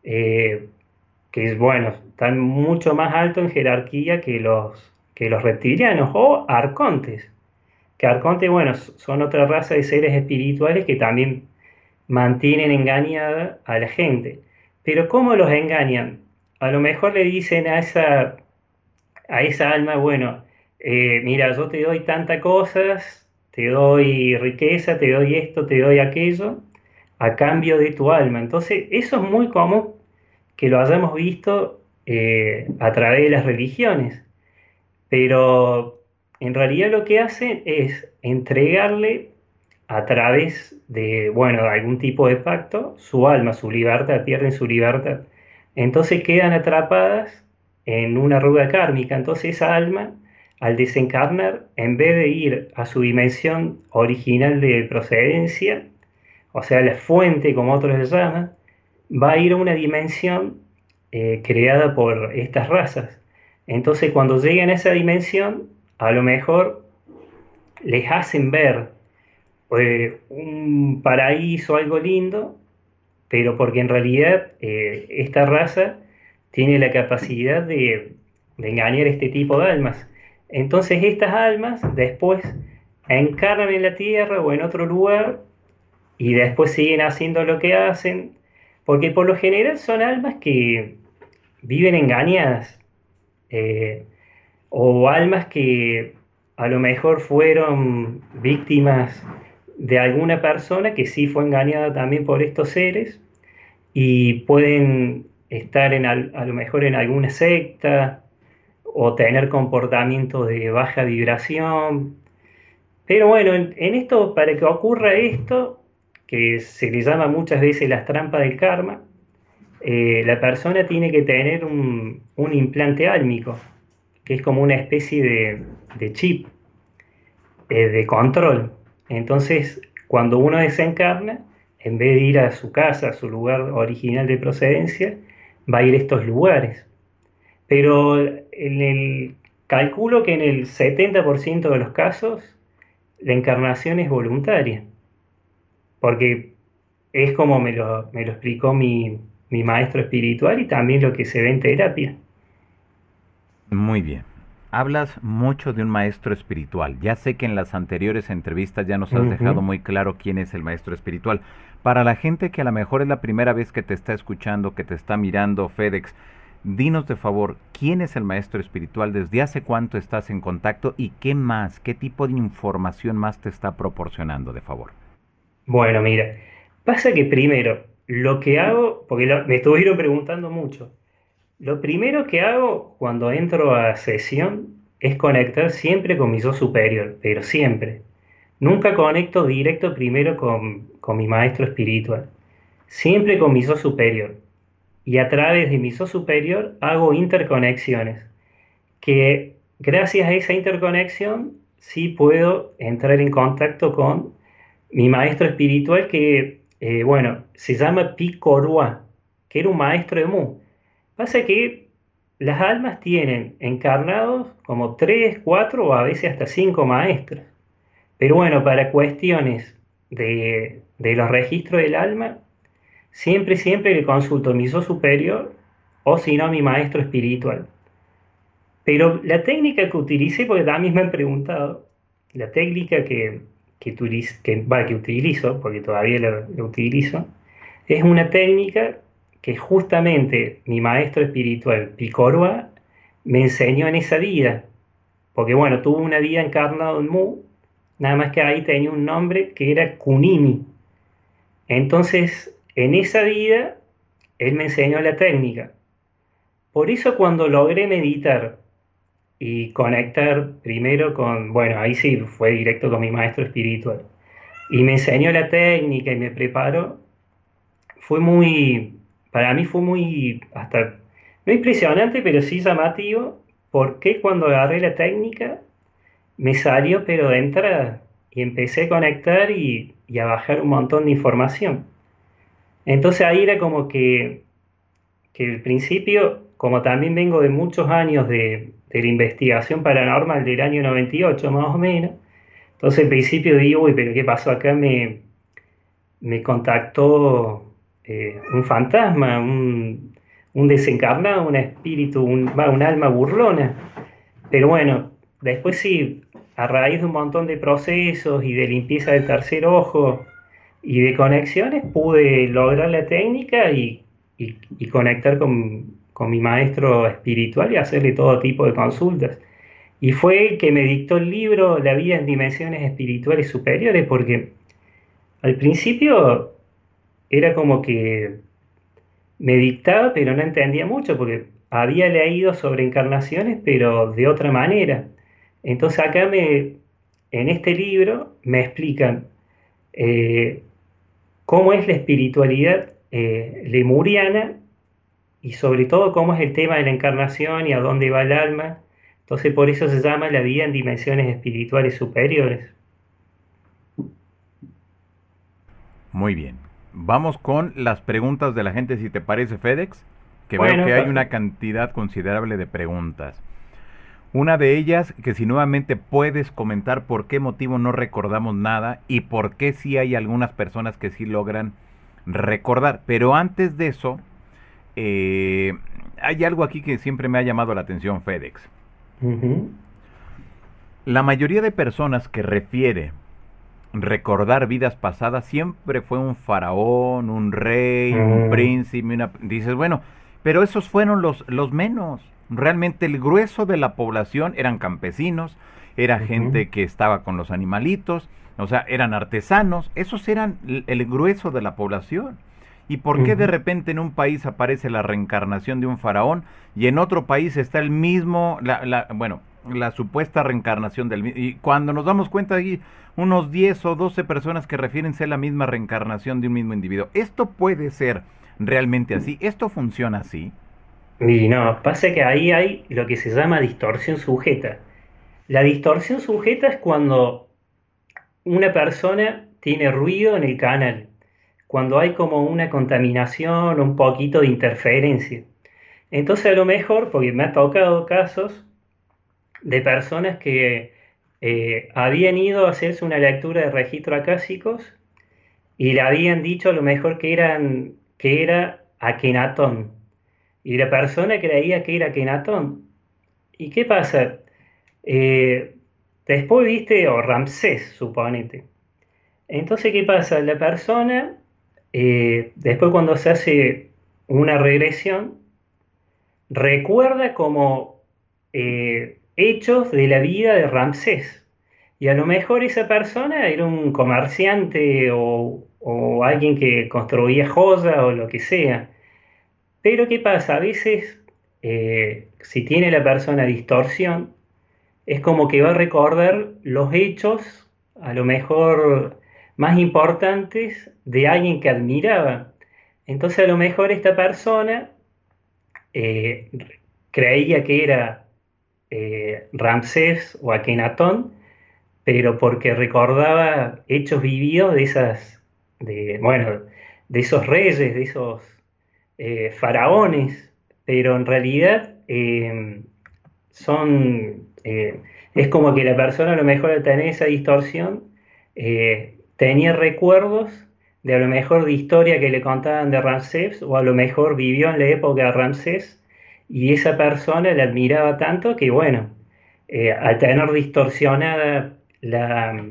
eh, que bueno, están mucho más alto en jerarquía que los, que los reptilianos o arcontes, que arcontes, bueno, son otra raza de seres espirituales que también mantienen engañada a la gente. Pero ¿cómo los engañan? A lo mejor le dicen a esa, a esa alma, bueno, eh, mira, yo te doy tantas cosas, te doy riqueza, te doy esto, te doy aquello, a cambio de tu alma. Entonces, eso es muy común que lo hayamos visto eh, a través de las religiones, pero en realidad lo que hacen es entregarle a través de, bueno, algún tipo de pacto, su alma, su libertad, pierden su libertad. Entonces quedan atrapadas en una rueda kármica. Entonces esa alma, al desencarnar, en vez de ir a su dimensión original de procedencia, o sea, la fuente, como otros le llaman, va a ir a una dimensión eh, creada por estas razas. Entonces cuando llegan a esa dimensión, a lo mejor les hacen ver un paraíso, algo lindo, pero porque en realidad eh, esta raza tiene la capacidad de, engañar este tipo de almas. Entonces estas almas después encarnan en la tierra o en otro lugar y después siguen haciendo lo que hacen, porque por lo general son almas que viven engañadas, eh, o almas que a lo mejor fueron víctimas de alguna persona que sí fue engañada también por estos seres y pueden estar en, a lo mejor en alguna secta o tener comportamientos de baja vibración. Pero bueno, en, esto, para que ocurra esto, que se le llama muchas veces las trampas del karma, eh, la persona tiene que tener un, implante álmico, que es como una especie de, chip eh, de control. Entonces, cuando uno desencarna, en vez de ir a su casa, a su lugar original de procedencia, va a ir a estos lugares. Pero en el calculo que en el 70% de los casos la encarnación es voluntaria, porque es como me lo, me lo explicó mi, mi maestro espiritual y también lo que se ve en terapia. Muy bien hablas mucho de un maestro espiritual. Ya sé que en las anteriores entrevistas ya nos has dejado muy claro quién es el maestro espiritual. Para la gente que a lo mejor es la primera vez que te está escuchando, que te está mirando, FedEx, dinos de favor, ¿quién es el maestro espiritual? ¿Desde hace cuánto estás en contacto? ¿Y qué más? ¿Qué tipo de información más te está proporcionando, de favor? Bueno, mira, pasa que primero, lo que hago, porque me estuvieron preguntando mucho, lo primero que hago cuando entro a sesión es conectar siempre con mi yo superior, pero siempre. Nunca conecto directo primero con, mi maestro espiritual, siempre con mi yo superior. Y a través de mi yo superior hago interconexiones, que gracias a esa interconexión sí puedo entrar en contacto con mi maestro espiritual que, eh, bueno, se llama Picorua, que era un maestro de Mu Pasa que las almas tienen encarnados como tres, cuatro o a veces hasta cinco maestros. Pero bueno, para cuestiones de, los registros del alma, siempre, siempre le consulto a mi yo superior o si no a mi maestro espiritual. Pero la técnica que utilicé, porque también me han preguntado, la técnica que, que, que, utilizo, porque todavía la utilizo, es una técnica que justamente mi maestro espiritual, Picorua, me enseñó en esa vida. Porque bueno, tuvo una vida encarnada en Mu, nada más que ahí tenía un nombre que era Kunimi. Entonces, en esa vida, él me enseñó la técnica. Por eso cuando logré meditar y conectar primero con, bueno, ahí sí fue directo con mi maestro espiritual. Y me enseñó la técnica y me preparó. Fue muy, para mí fue muy, hasta, no impresionante, pero sí llamativo, porque cuando agarré la técnica me salió pero de entrada y empecé a conectar y, a bajar un montón de información. Entonces ahí era como que, que el principio, como también vengo de muchos años de, de la investigación paranormal del año 98 más o menos, entonces al principio digo, uy, pero ¿qué pasó acá? Me, me contactó eh, un fantasma, un, desencarnado, un espíritu, un, alma burlona. Pero bueno, después sí, a raíz de un montón de procesos y de limpieza del tercer ojo y de conexiones, pude lograr la técnica y conectar con, con, mi maestro espiritual y hacerle todo tipo de consultas. Y fue el que me dictó el libro La vida en dimensiones espirituales superiores, porque al principio era como que me dictaba, pero no entendía mucho, porque había leído sobre encarnaciones, pero de otra manera. Entonces acá me, en este libro me explican eh, cómo es la espiritualidad eh, lemuriana y sobre todo cómo es el tema de la encarnación y a dónde va el alma. Entonces por eso se llama la vida en dimensiones espirituales superiores. Muy bien. Vamos con las preguntas de la gente, si te parece, FedEx, que veo que hay una cantidad considerable de preguntas. Una de ellas, que si nuevamente puedes comentar por qué motivo no recordamos nada y por qué sí hay algunas personas que sí logran recordar. Pero antes de eso, eh, hay algo aquí que siempre me ha llamado la atención, FedEx. La mayoría de personas que refiere recordar vidas pasadas siempre fue un faraón, un rey, un príncipe, una... dices, bueno, pero esos fueron los, los menos. Realmente el grueso de la población eran campesinos, era gente que estaba con los animalitos, o sea, eran artesanos, esos eran el grueso de la población. ¿Y por qué de repente en un país aparece la reencarnación de un faraón y en otro país está el mismo, la, la, bueno, la supuesta reencarnación del mismo? Y cuando nos damos cuenta hay unos 10 o 12 personas que refieren ser la misma reencarnación de un mismo individuo. ¿Esto puede ser realmente así? ¿Esto funciona así? Y no, pasa que ahí hay lo que se llama distorsión sujeta. La distorsión sujeta es cuando una persona tiene ruido en el canal, cuando hay como una contaminación, un poquito de interferencia. Entonces a lo mejor, porque me ha tocado casos de personas que eh, habían ido a hacerse una lectura de registro acásicos y le habían dicho a lo mejor que, eran, que era Akenatón y la persona creía que era Kenatón. ¿Y qué pasa? Eh, después viste, o Ramsés, suponete. Entonces, ¿qué pasa? La persona, eh, después cuando se hace una regresión, recuerda como eh, hechos de la vida de Ramsés. Y a lo mejor esa persona era un comerciante o, alguien que construía joyas o lo que sea. Pero ¿qué pasa? A veces, eh, si tiene la persona distorsión, es como que va a recordar los hechos, a lo mejor más importantes, de alguien que admiraba. Entonces a lo mejor esta persona eh, creía que era eh, Ramsés o Akenatón, pero porque recordaba hechos vividos de esas, de, bueno, de esos reyes, de esos eh, faraones, pero en realidad eh, son, eh, es como que la persona a lo mejor al tener esa distorsión tenía recuerdos de a lo mejor de historia que le contaban de Ramsés o a lo mejor vivió en la época de Ramsés y esa persona le admiraba tanto que bueno, al tener distorsionada la,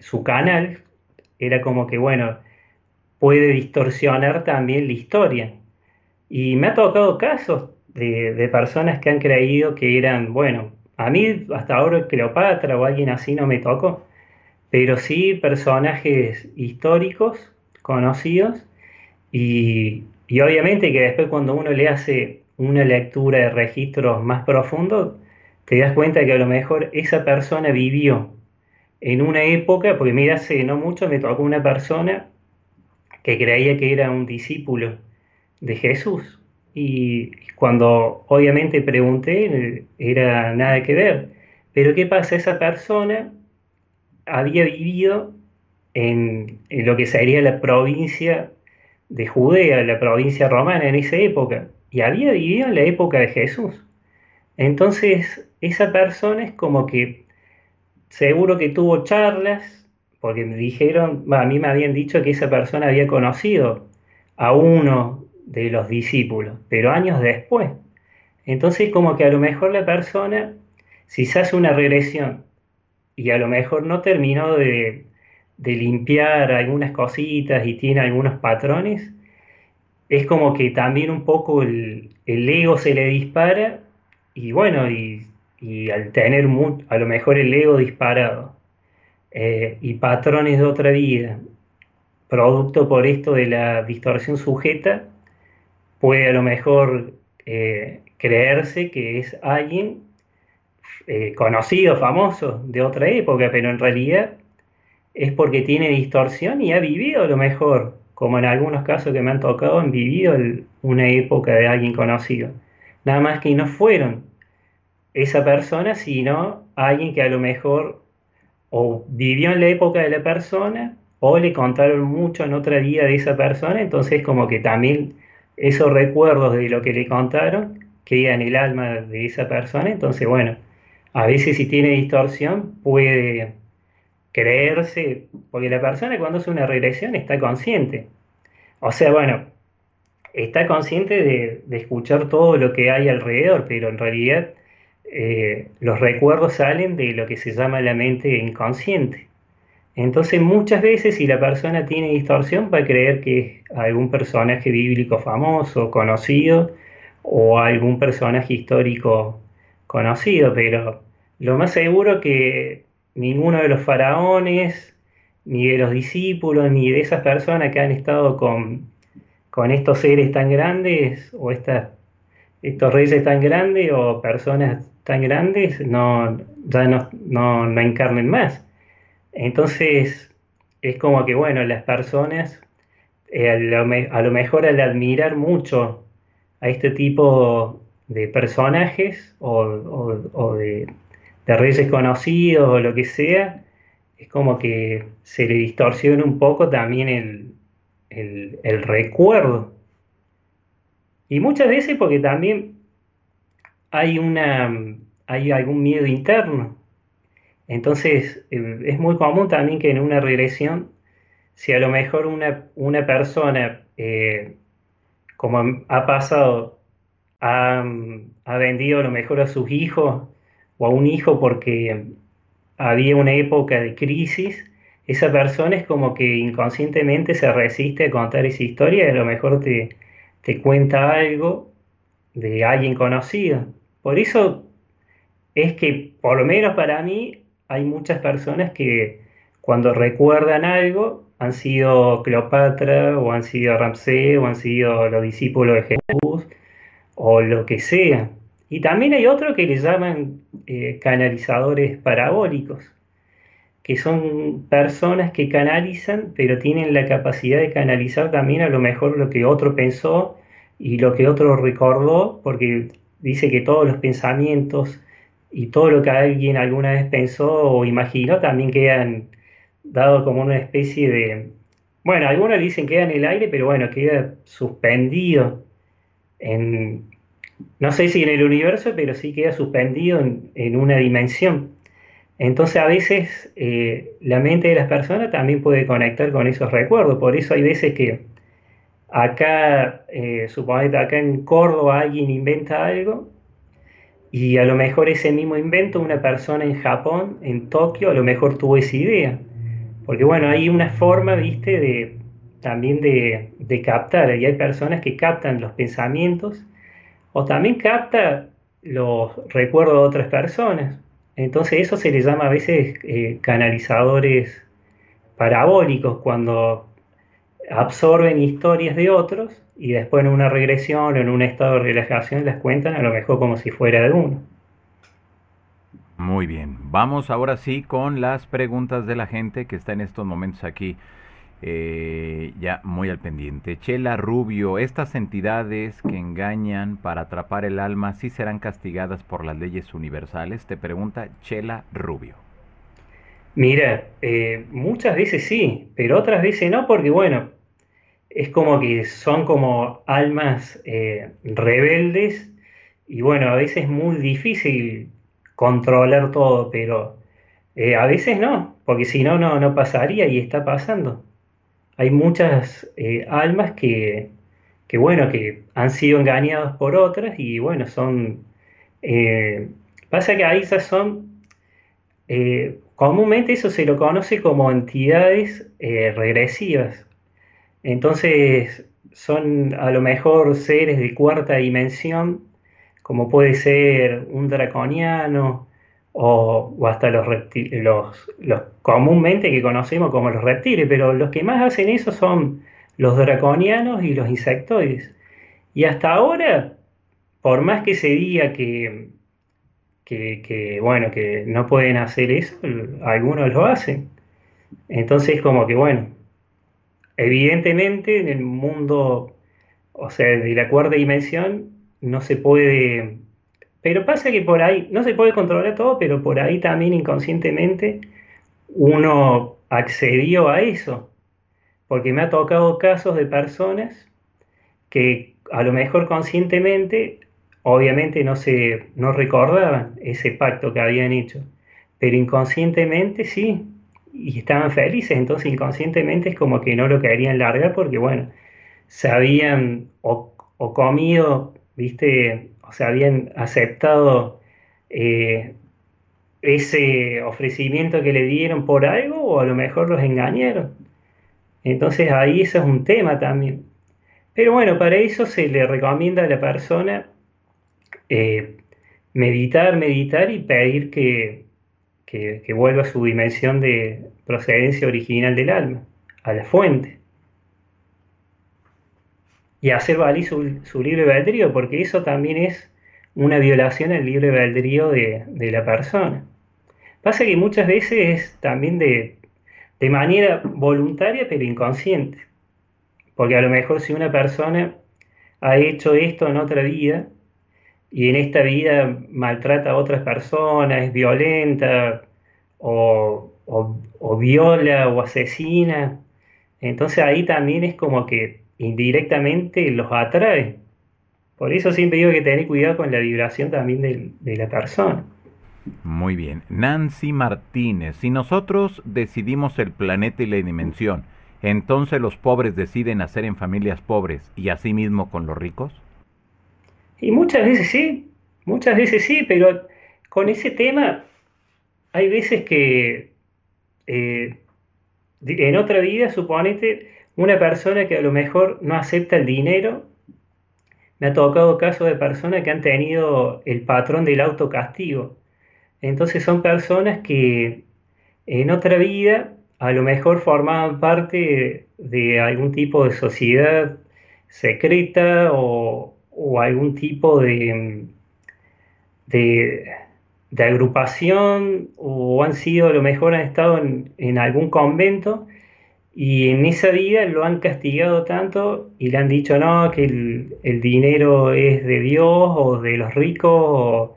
su canal, era como que bueno, puede distorsionar también la historia. Y me ha tocado casos de, personas que han creído que eran, bueno, a mí hasta ahora Cleopatra o alguien así no me tocó, pero sí personajes históricos conocidos y, y obviamente que después cuando uno le hace una lectura de registros más profundos, te das cuenta que a lo mejor esa persona vivió en una época, porque mira, hace no mucho me tocó una persona que creía que era un discípulo de Jesús. Y cuando obviamente pregunté, era nada que ver. Pero ¿qué pasa? Esa persona había vivido en, lo que sería la provincia de Judea, la provincia romana en esa época, y había vivido en la época de Jesús. Entonces, esa persona es como que seguro que tuvo charlas, porque me dijeron, a mí me habían dicho que esa persona había conocido a uno de los discípulos, pero años después. Entonces, como que a lo mejor la persona, si se hace una regresión y a lo mejor no terminó de, limpiar algunas cositas y tiene algunos patrones, es como que también un poco el, el ego se le dispara y bueno, y y al tener a lo mejor el ego disparado eh, y patrones de otra vida, producto por esto de la distorsión sujeta, puede a lo mejor eh, creerse que es alguien eh, conocido, famoso de otra época, pero en realidad es porque tiene distorsión y ha vivido a lo mejor, como en algunos casos que me han tocado, han vivido una época de alguien conocido. Nada más que no fueron esa persona, sino alguien que a lo mejor o vivió en la época de la persona o le contaron mucho en otra vida de esa persona, entonces como que también esos recuerdos de lo que le contaron quedan en el alma de esa persona, entonces bueno, a veces si tiene distorsión puede creerse, porque la persona cuando hace una regresión está consciente, o sea, bueno, está consciente de, escuchar todo lo que hay alrededor, pero en realidad eh, los recuerdos salen de lo que se llama la mente inconsciente. Entonces muchas veces si la persona tiene distorsión va a creer que es algún personaje bíblico famoso, conocido, o algún personaje histórico conocido, pero lo más seguro que ninguno de los faraones, ni de los discípulos, ni de esas personas que han estado con, con estos seres tan grandes, o estas, estos reyes tan grandes, o personas tan grandes no, ya no, no, encarnen más. Entonces, es como que, bueno, las personas, eh, a, lo, mejor al admirar mucho a este tipo de personajes o, de, reyes conocidos o lo que sea, es como que se le distorsiona un poco también el, el recuerdo. Y muchas veces porque también hay, una, hay algún miedo interno. Entonces, eh, es muy común también que en una regresión, si a lo mejor una, una persona, eh, como ha pasado, ha, ha, vendido a lo mejor a sus hijos o a un hijo porque había una época de crisis, esa persona es como que inconscientemente se resiste a contar esa historia y a lo mejor te, te cuenta algo de alguien conocido. Por eso es que, por lo menos para mí, hay muchas personas que cuando recuerdan algo han sido Cleopatra o han sido Ramsés o han sido los discípulos de Jesús o lo que sea. Y también hay otro que le llaman eh, canalizadores parabólicos, que son personas que canalizan, pero tienen la capacidad de canalizar también a lo mejor lo que otro pensó y lo que otro recordó, porque dice que todos los pensamientos y todo lo que alguien alguna vez pensó o imaginó también quedan dado como una especie de, bueno, algunos dicen queda en el aire, pero bueno, queda suspendido en, no sé si en el universo, pero sí queda suspendido en, una dimensión. Entonces a veces eh, la mente de las personas también puede conectar con esos recuerdos, por eso hay veces que acá, eh, suponete acá en Córdoba alguien inventa algo y a lo mejor ese mismo invento una persona en Japón, en Tokio, a lo mejor tuvo esa idea. Porque bueno, hay una forma, viste, de también de, de captar, y hay personas que captan los pensamientos o también capta los recuerdos de otras personas. Entonces eso se le llama a veces eh, canalizadores parabólicos, cuando absorben historias de otros y después en una regresión o en un estado de relajación las cuentan a lo mejor como si fuera de uno. Muy bien, vamos ahora sí con las preguntas de la gente que está en estos momentos aquí eh, ya muy al pendiente. Chela Rubio, estas entidades que engañan para atrapar el alma, ¿sí serán castigadas por las leyes universales? Te pregunta Chela Rubio. Mira, eh, muchas veces sí, pero otras veces no, porque bueno, es como que son como almas eh, rebeldes y bueno, a veces es muy difícil controlar todo, pero a veces no, porque si no, no, no pasaría y está pasando hay muchas eh, almas que, bueno, que han sido engañadas por otras y, bueno, son... Eh, pasa que ahí esas son... Eh, comúnmente eso se lo conoce como entidades regresivas. Entonces son a lo mejor seres de cuarta dimensión, como puede ser un draconiano, o, hasta los, los, los, comúnmente que conocemos como los reptiles, pero los que más hacen eso son los draconianos y los insectoides. Y hasta ahora, por más que se diga que, que, bueno, que no pueden hacer eso, algunos lo hacen. Entonces, como que bueno, evidentemente en el mundo, o sea, de la cuarta dimensión, no se puede pero pasa que por ahí, no se puede controlar todo, pero por ahí también inconscientemente uno accedió a eso. Porque me ha tocado casos de personas que a lo mejor conscientemente, obviamente no, se, no recordaban ese pacto que habían hecho, pero inconscientemente sí, y estaban felices, entonces inconscientemente es como que no lo querían largar porque, bueno, se habían o, o comido, viste, o sea, habían aceptado eh, ese ofrecimiento que le dieron por algo o a lo mejor los engañaron. Entonces ahí eso es un tema también. Pero bueno, para eso se le recomienda a la persona eh, meditar, meditar y pedir que, que, vuelva a su dimensión de procedencia original del alma, a la fuente y hacer valer su, libre albedrío, porque eso también es una violación al libre albedrío de, la persona. Pasa que muchas veces es también de, de manera voluntaria pero inconsciente, porque a lo mejor si una persona ha hecho esto en otra vida y en esta vida maltrata a otras personas, es violenta o, o viola o asesina, entonces ahí también es como que indirectamente los atrae. Por eso siempre digo que tener cuidado con la vibración también de, la persona. Muy bien. Nancy Martínez, si nosotros decidimos el planeta y la dimensión, entonces los pobres deciden hacer en familias pobres y asimismo con los ricos? Y muchas veces sí, muchas veces sí, pero con ese tema hay veces que eh, en otra vida, suponete, una persona que a lo mejor no acepta el dinero, me ha tocado casos de personas que han tenido el patrón del autocastigo. Entonces son personas que en otra vida a lo mejor formaban parte de algún tipo de sociedad secreta o, algún tipo de, de, agrupación o han sido, a lo mejor han estado en, en algún convento y en esa vida lo han castigado tanto y le han dicho no, que el, dinero es de Dios o de los ricos.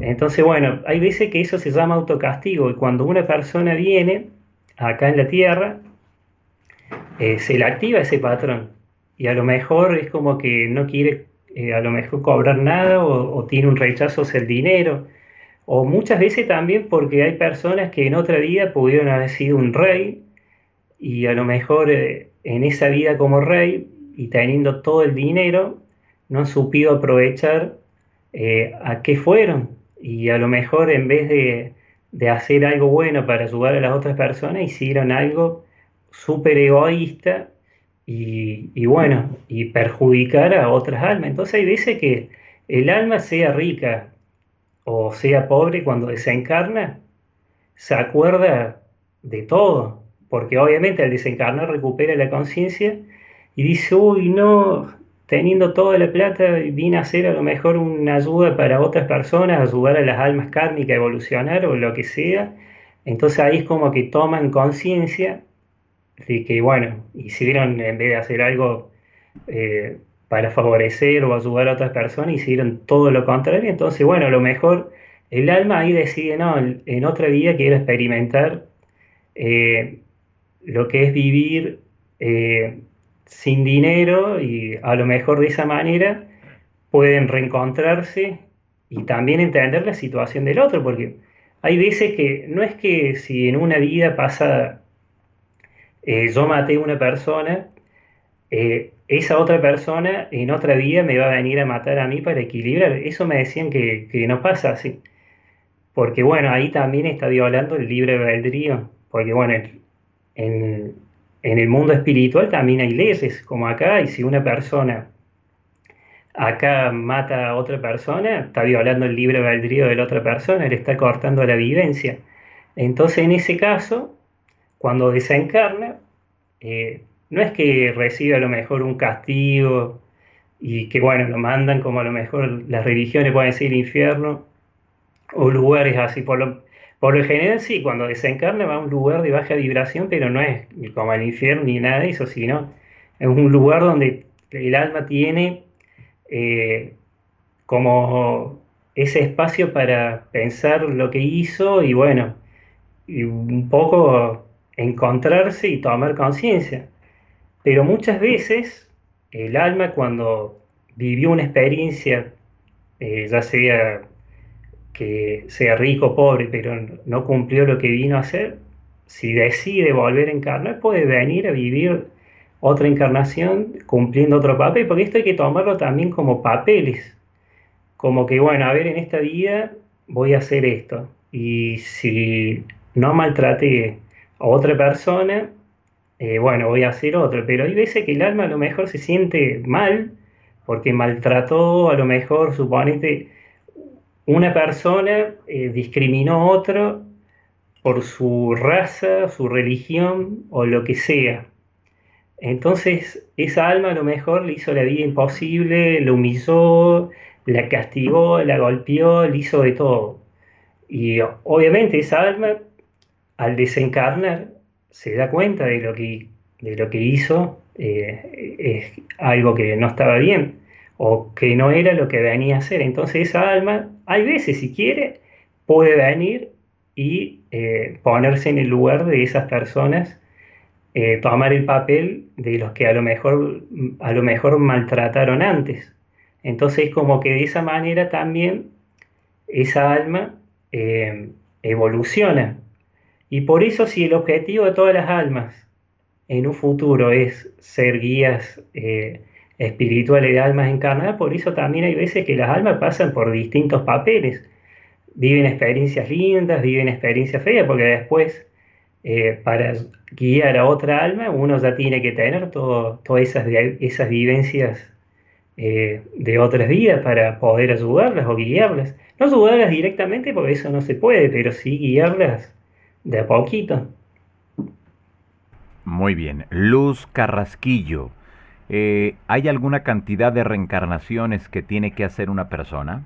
Entonces, bueno, hay veces que eso se llama autocastigo y cuando una persona viene acá en la tierra, eh, se le activa ese patrón y a lo mejor es como que no quiere eh, a lo mejor cobrar nada o, o tiene un rechazo hacia el dinero. O muchas veces también porque hay personas que en otra vida pudieron haber sido un rey y a lo mejor eh, en esa vida como rey y teniendo todo el dinero, no han supido aprovechar eh, a qué fueron y a lo mejor en vez de, hacer algo bueno para ayudar a las otras personas, hicieron algo súper egoísta y, y, bueno, y perjudicar a otras almas. Entonces hay veces que el alma sea rica o sea pobre cuando desencarna, se acuerda de todo, porque obviamente al desencarnar recupera la conciencia y dice, uy, no, teniendo toda la plata, vine a hacer a lo mejor una ayuda para otras personas, ayudar a las almas kármicas a evolucionar o lo que sea. Entonces ahí es como que toman conciencia de que, bueno, hicieron, en vez de hacer algo eh, para favorecer o ayudar a otras personas, hicieron todo lo contrario. Entonces, bueno, a lo mejor el alma ahí decide, no, en otra vida quiero experimentar eh, lo que es vivir eh, sin dinero y a lo mejor de esa manera pueden reencontrarse y también entender la situación del otro, porque hay veces que no es que si en una vida pasa, eh, yo maté a una persona, eh, esa otra persona en otra vida me va a venir a matar a mí para equilibrar. Eso me decían que, no pasa así. Porque bueno, ahí también está violando el libre albedrío. Porque bueno, en, en el mundo espiritual también hay leyes, como acá, y si una persona acá mata a otra persona, está violando el libre albedrío de la otra persona, le está cortando la vivencia. Entonces, en ese caso, cuando desencarna, eh, no es que reciba a lo mejor un castigo y que, bueno, lo mandan como a lo mejor las religiones pueden decir infierno o lugares así, por lo, por lo general sí, cuando desencarna va a un lugar de baja vibración, pero no es como el infierno ni nada de eso, sino es un lugar donde el alma tiene eh, como ese espacio para pensar lo que hizo y bueno, y un poco encontrarse y tomar conciencia. Pero muchas veces el alma cuando vivió una experiencia, eh, ya sea que sea rico o pobre, pero no cumplió lo que vino a hacer, si decide volver a encarnar, puede venir a vivir otra encarnación cumpliendo otro papel, porque esto hay que tomarlo también como papeles, como que, bueno, a ver, en esta vida voy a hacer esto, y si no maltrate a otra persona, eh, bueno, voy a hacer otro, pero hay veces que el alma a lo mejor se siente mal, porque maltrató, a lo mejor, suponete, una persona eh, discriminó a otro por su raza, su religión o lo que sea. Entonces esa alma a lo mejor le hizo la vida imposible, la humilló, la castigó, la golpeó, le hizo de todo. Y obviamente esa alma al desencarnar se da cuenta de lo que, de lo que hizo, eh, es algo que no estaba bien o que no era lo que venía a ser. Entonces esa alma, hay veces si quiere, puede venir y eh, ponerse en el lugar de esas personas, eh, tomar el papel de los que a lo mejor, a lo mejor maltrataron antes. Entonces como que de esa manera también esa alma eh, evoluciona. Y por eso si el objetivo de todas las almas en un futuro es ser guías espirituales de almas encarnadas, por eso también hay veces que las almas pasan por distintos papeles. Viven experiencias lindas, viven experiencias feas, porque después eh, para guiar a otra alma uno ya tiene que tener todas esas, esas vivencias eh, de otras vidas para poder ayudarlas o guiarlas. No ayudarlas directamente porque eso no se puede, pero sí guiarlas de a poquito. Muy bien. Luz Carrasquillo. Eh, ¿hay alguna cantidad de reencarnaciones que tiene que hacer una persona?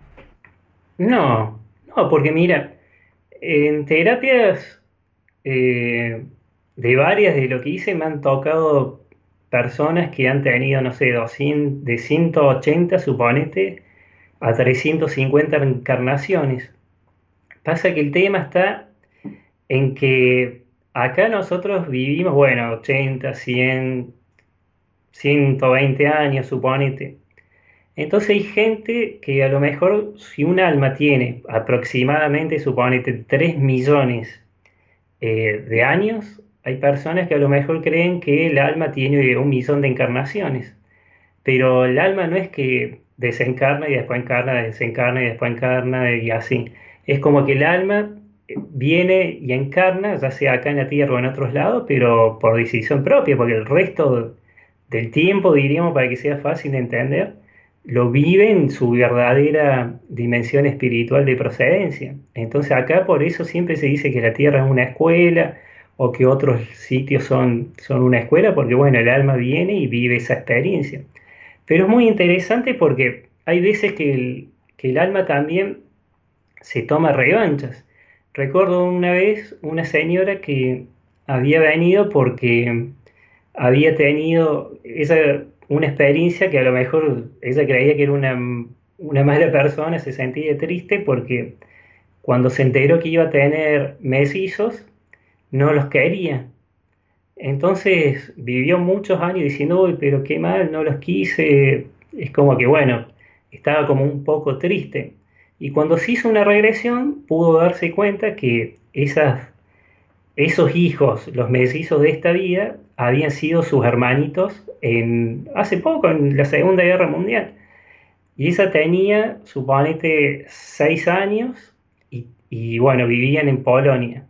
No, no, porque mira, en terapias eh, de varias de lo que hice me han tocado personas que han tenido, no sé, 200, de 180, suponete, a 350 reencarnaciones. Pasa que el tema está en que acá nosotros vivimos, bueno, 80, 100, 120 años, suponete. Entonces hay gente que a lo mejor si un alma tiene aproximadamente, suponete, 3 millones eh, de años, hay personas que a lo mejor creen que el alma tiene un millón de encarnaciones. Pero el alma no es que desencarna y después encarna, desencarna y después encarna y así. Es como que el alma viene y encarna, ya sea acá en la Tierra o en otros lados, pero por decisión propia, porque el resto del tiempo, diríamos, para que sea fácil de entender, lo vive en su verdadera dimensión espiritual de procedencia. Entonces acá por eso siempre se dice que la Tierra es una escuela o que otros sitios son, son una escuela, porque bueno, el alma viene y vive esa experiencia. Pero es muy interesante porque hay veces que el, que el alma también se toma revanchas. Recuerdo una vez una señora que había venido porque había tenido esa, una experiencia que a lo mejor ella creía que era una, una mala persona, se sentía triste porque cuando se enteró que iba a tener mesizos, no los quería. Entonces vivió muchos años diciendo, uy, pero qué mal, no los quise. Es como que, bueno, estaba como un poco triste. Y cuando se hizo una regresión, pudo darse cuenta que esas, esos hijos, los mellizos de esta vida, habían sido sus hermanitos en, hace poco, en la Segunda Guerra Mundial. Y esa tenía, suponete, seis años y, y bueno, vivían en Polonia.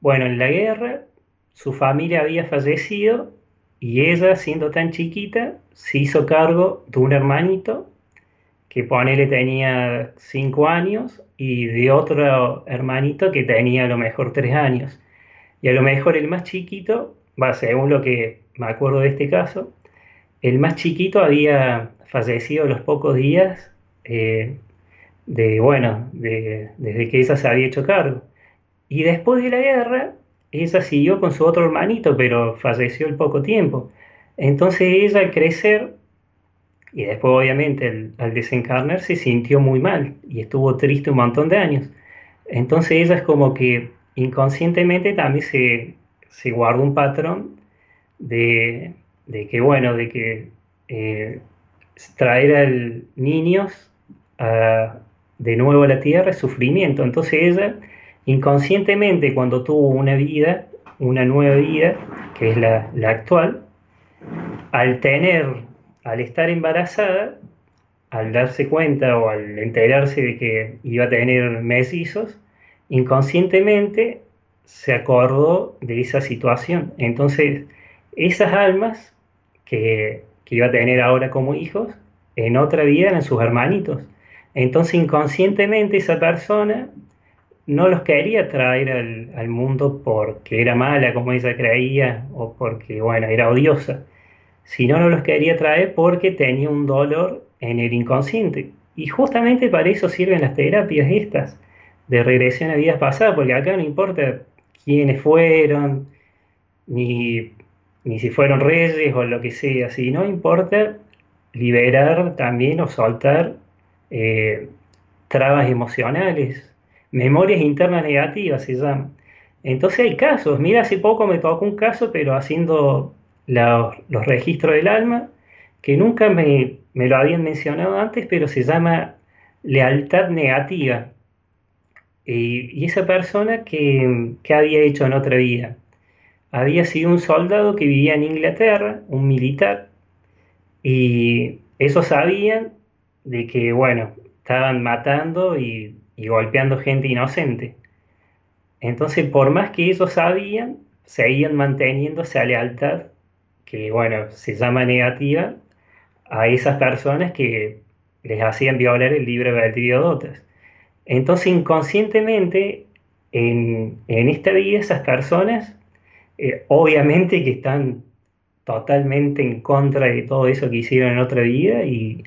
Bueno, en la guerra su familia había fallecido y ella, siendo tan chiquita, se hizo cargo de un hermanito que ponele tenía cinco años y de otro hermanito que tenía a lo mejor tres años. Y a lo mejor el más chiquito, va, según lo que me acuerdo de este caso, el más chiquito había fallecido los pocos días eh, de, bueno, desde que ella se había hecho cargo. Y después de la guerra, ella siguió con su otro hermanito, pero falleció el poco tiempo. Entonces ella al crecer, y después obviamente al desencarnar, se sintió muy mal y estuvo triste un montón de años. Entonces ella es como que inconscientemente también se, se guarda un patrón de, que, bueno, de que eh, traer a niños de nuevo a la tierra es sufrimiento. Entonces ella inconscientemente cuando tuvo una vida, una nueva vida, que es la, actual, al tener, al estar embarazada, al darse cuenta o al enterarse de que iba a tener mellizos, inconscientemente se acordó de esa situación. Entonces, esas almas que, que, iba a tener ahora como hijos, en otra vida eran sus hermanitos. Entonces, inconscientemente esa persona no los quería traer al, mundo porque era mala, como ella creía, o porque, bueno, era odiosa, sino no los quería traer porque tenía un dolor en el inconsciente. Y justamente para eso sirven las terapias estas, de regresión a vidas pasadas, porque acá no importa quiénes fueron, ni, si fueron reyes o lo que sea, sino importa liberar también o soltar eh, trabas emocionales, memorias internas negativas se llama. Entonces hay casos, mira, hace poco me tocó un caso, pero haciendo los registros del alma, que nunca me, lo habían mencionado antes, pero se llama lealtad negativa. Y, esa persona que, que había hecho en otra vida, había sido un soldado que vivía en Inglaterra, un militar, y eso sabían de que, bueno, estaban matando y y golpeando gente inocente. Entonces, por más que ellos sabían, seguían manteniendo esa lealtad, que bueno, se llama negativa, a esas personas que les hacían violar el libre albedrío de otras. Entonces, inconscientemente, en, esta vida, esas personas, eh, obviamente que están totalmente en contra de todo eso que hicieron en otra vida y,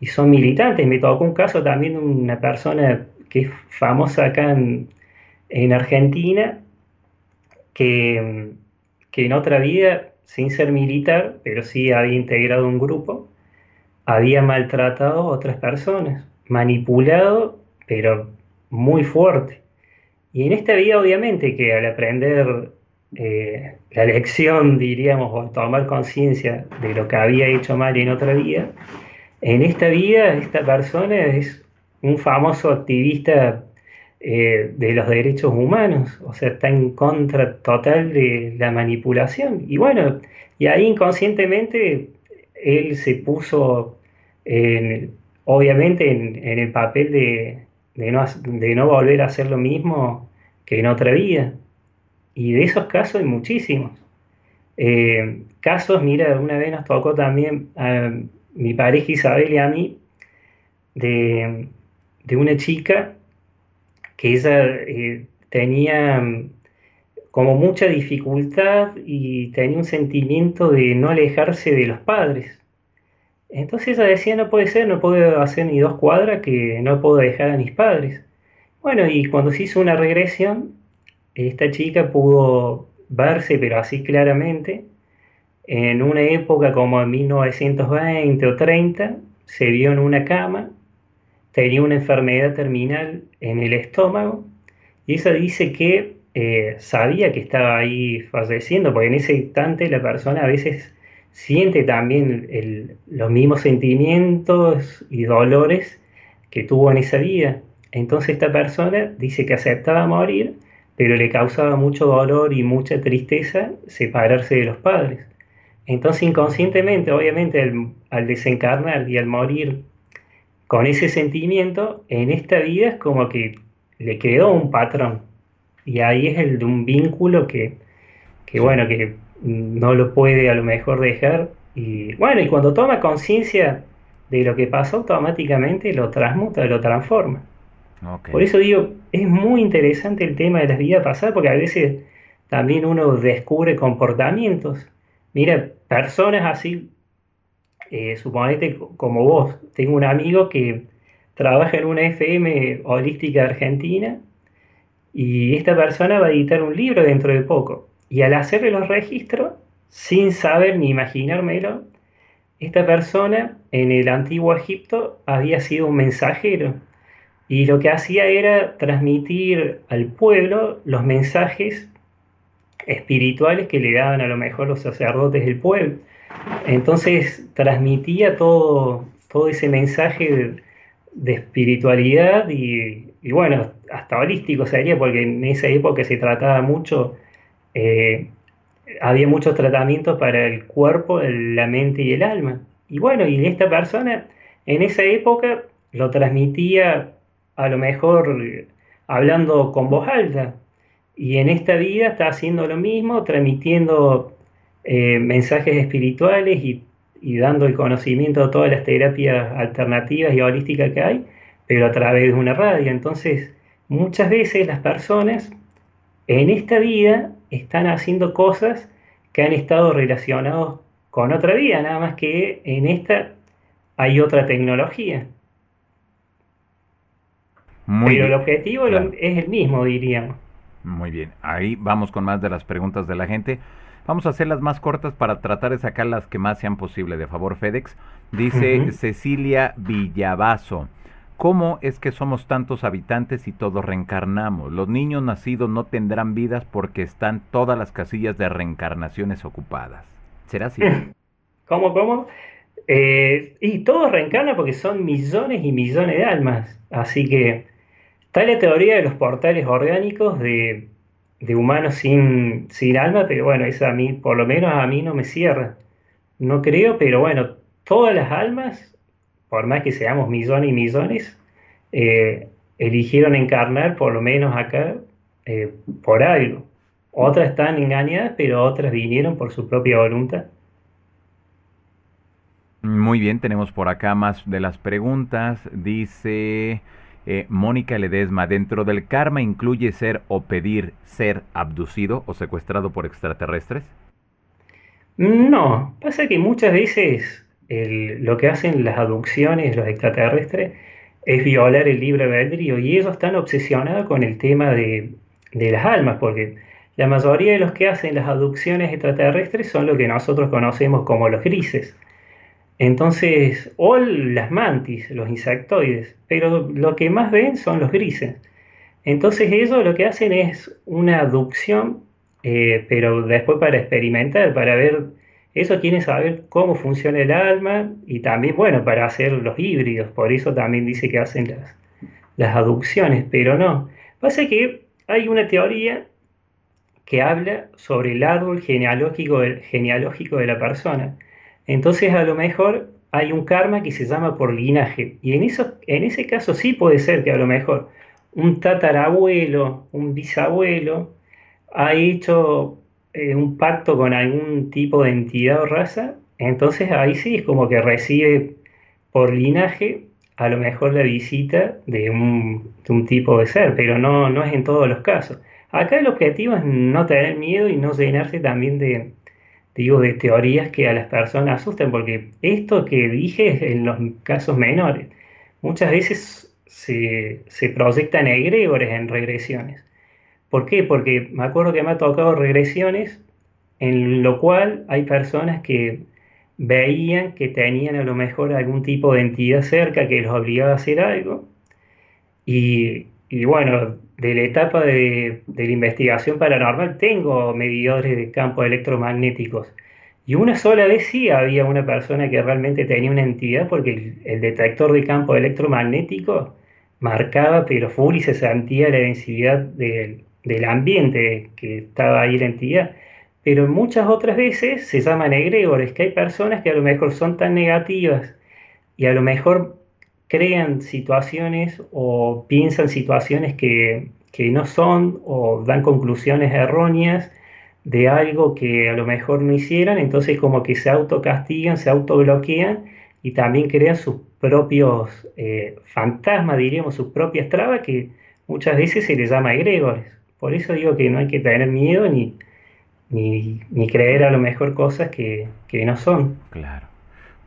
y son militantes. Me tocó un caso también de una persona que es famosa acá en, Argentina, que, en otra vida, sin ser militar, pero sí había integrado un grupo, había maltratado a otras personas, manipulado, pero muy fuerte. Y en esta vida, obviamente, que al aprender eh, la lección, diríamos, o tomar conciencia de lo que había hecho mal en otra vida, en esta vida esta persona es un famoso activista eh, de los derechos humanos, o sea, está en contra total de la manipulación. Y bueno, y ahí inconscientemente él se puso, obviamente, en, el papel de, no, volver a hacer lo mismo que en otra vida. Y de esos casos hay muchísimos. Eh, casos, mira, una vez nos tocó también a mi pareja Isabel y a mí de de una chica que ella eh, tenía mm, como mucha dificultad y tenía un sentimiento de no alejarse de los padres. Entonces ella decía, no puede ser, no puedo hacer ni dos cuadras que no puedo dejar a mis padres. Bueno, y cuando se hizo una regresión, esta chica pudo verse, pero así claramente, en una época como en 1920 o 30, se vio en una cama, tenía una enfermedad terminal en el estómago, y ella dice que eh, sabía que estaba ahí falleciendo, porque en ese instante la persona a veces siente también los mismos sentimientos y dolores que tuvo en esa vida. Entonces esta persona dice que aceptaba morir, pero le causaba mucho dolor y mucha tristeza separarse de los padres. Entonces inconscientemente, obviamente, al, desencarnar y al morir con ese sentimiento, en esta vida es como que le quedó un patrón. Y ahí es el de un vínculo que, que bueno, que no lo puede a lo mejor dejar. Y bueno, y cuando toma conciencia de lo que pasó, automáticamente lo transmuta, lo transforma. Por eso digo, es muy interesante el tema de las vidas pasadas, porque a veces también uno descubre comportamientos. Mira, personas así, eh, suponete como vos, tengo un amigo que trabaja en una FM holística argentina y esta persona va a editar un libro dentro de poco. Y al hacerle los registros, sin saber ni imaginármelo, esta persona en el antiguo Egipto había sido un mensajero y lo que hacía era transmitir al pueblo los mensajes espirituales que le daban a lo mejor los sacerdotes del pueblo. Entonces transmitía todo, todo ese mensaje de, espiritualidad y, y, bueno, hasta holístico sería, porque en esa época se trataba mucho eh, había muchos tratamientos para el cuerpo, la mente y el alma. Y bueno, y esta persona en esa época lo transmitía a lo mejor hablando con voz alta. Y en esta vida está haciendo lo mismo, transmitiendo eh, mensajes espirituales y, y, dando el conocimiento a todas las terapias alternativas y holísticas que hay, pero a través de una radio. Entonces, muchas veces las personas en esta vida están haciendo cosas que han estado relacionados con otra vida, nada más que en esta hay otra tecnología. Pero el objetivo es el mismo, diríamos. Muy bien, ahí vamos con más de las preguntas de la gente. Vamos a hacerlas más cortas para tratar de sacar las que más sean posible. De favor, FedEx. Dice Cecilia Villavaso. ¿Cómo es que somos tantos habitantes y todos reencarnamos? Los niños nacidos no tendrán vidas porque están todas las casillas de reencarnaciones ocupadas. ¿Será así? ¿Cómo, cómo? Eh, y todos reencarnan porque son millones y millones de almas. Así que está la teoría de los portales orgánicos de, humanos sin, sin alma, pero bueno, esa a mí, por lo menos a mí no me cierra. No creo, pero bueno, todas las almas por más que seamos millones y millones, eh, eligieron encarnar, por lo menos acá, eh, por algo. Otras están engañadas, pero otras vinieron por su propia voluntad. Muy bien, tenemos por acá más de las preguntas. Dice eh, Mónica Ledesma, ¿dentro del karma incluye ser o pedir ser abducido o secuestrado por extraterrestres? No, pasa que muchas veces lo que hacen las aducciones, los extraterrestres, es violar el libre albedrío y ellos están obsesionados con el tema de, las almas, porque la mayoría de los que hacen las aducciones extraterrestres son lo que nosotros conocemos como los grises. Entonces, o las mantis, los insectoides, pero lo que más ven son los grises. Entonces ellos lo que hacen es una aducción, eh, pero después para experimentar, para ver eso quiere saber cómo funciona el alma y también, bueno, para hacer los híbridos, por eso también dice que hacen las, aducciones, pero no. Pasa que hay una teoría que habla sobre el árbol genealógico, genealógico de la persona. Entonces a lo mejor hay un karma que se llama por linaje. Y en, eso, en ese caso sí puede ser que a lo mejor un tatarabuelo, un bisabuelo, ha hecho eh, un pacto con algún tipo de entidad o raza, entonces ahí sí es como que recibe por linaje a lo mejor la visita de un, tipo de ser, pero no, no es en todos los casos. Acá el objetivo es no tener miedo y no llenarse también de, digo, de teorías que a las personas asustan, porque esto que dije en los casos menores, muchas veces se, se proyectan egregores en regresiones. ¿Por qué? Porque me acuerdo que me ha tocado regresiones en lo cual hay personas que veían que tenían a lo mejor algún tipo de entidad cerca que los obligaba a hacer algo. Y, bueno, de la etapa de, la investigación paranormal tengo medidores de campos electromagnéticos. Y una sola vez sí había una persona que realmente tenía una entidad porque el, detector de campo electromagnético marcaba, pero full y se sentía la densidad del, del ambiente que estaba ahí la entidad pero muchas otras veces se llaman egregores, que hay personas que a lo mejor son tan negativas y a lo mejor crean situaciones o piensan situaciones que, no son o dan conclusiones erróneas de algo que a lo mejor no hicieran, entonces como que se autocastigan, se autobloquean y también crean sus propios eh, fantasmas, diríamos, sus propias trabas que muchas veces se les llama egregores. Por eso digo que no hay que tener miedo ni, ni, creer a lo mejor cosas que, no son. Claro.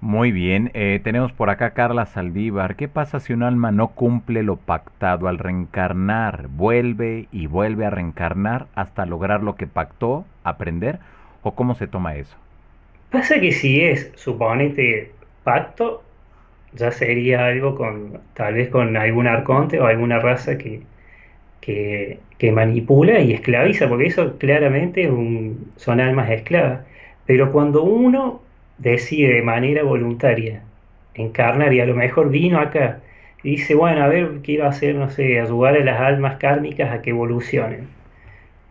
Muy bien, eh, tenemos por acá Carla Saldívar. ¿Qué pasa si un alma no cumple lo pactado al reencarnar? ¿Vuelve y vuelve a reencarnar hasta lograr lo que pactó, aprender? ¿O cómo se toma eso? Pasa que si es, suponete, pacto, ya sería algo con, tal vez con algún arconte o alguna raza que, que, manipula y esclaviza, porque eso claramente son almas esclavas. Pero cuando uno decide de manera voluntaria encarnar y a lo mejor vino acá y dice, bueno, a ver, quiero hacer, no sé, ayudar a las almas kármicas a que evolucionen.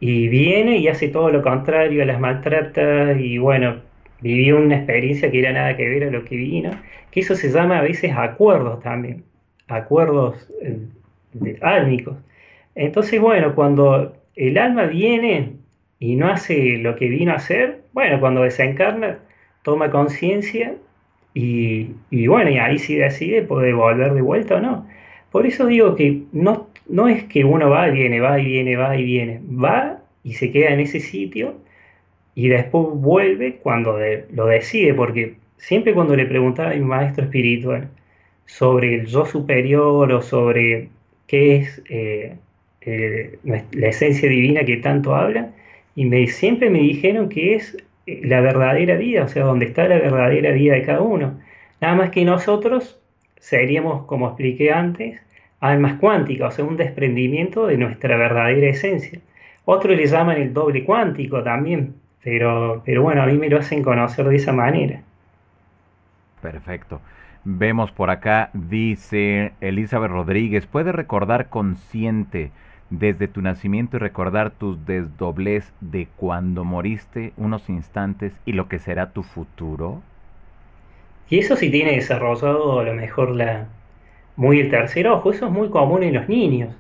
Y viene y hace todo lo contrario, las maltrata y bueno, vivió una experiencia que era nada que ver a lo que vino, que eso se llama a veces acuerdos también, acuerdos eh, álmicos. Entonces, bueno, cuando el alma viene y no hace lo que vino a hacer, bueno, cuando desencarna, toma conciencia y, bueno, y ahí sí decide puede volver de vuelta o no. Por eso digo que no, no es que uno va y viene, va y viene, va y viene, va y se queda en ese sitio y después vuelve cuando lo decide, porque siempre cuando le preguntaba a mi maestro espiritual sobre el yo superior o sobre qué es eh, eh, la esencia divina que tanto habla, y me, siempre me dijeron que es eh, la verdadera vida, o sea, donde está la verdadera vida de cada uno. Nada más que nosotros seríamos, como expliqué antes, almas cuánticas, o sea, un desprendimiento de nuestra verdadera esencia. Otros le llaman el doble cuántico también, pero, pero bueno, a mí me lo hacen conocer de esa manera. Perfecto. Vemos por acá, dice Elizabeth Rodríguez, ¿puede recordar consciente desde tu nacimiento y recordar tus desdoblez de cuando moriste unos instantes y lo que será tu futuro? Y eso sí tiene desarrollado a lo mejor la, muy el tercer ojo, eso es muy común en los niños.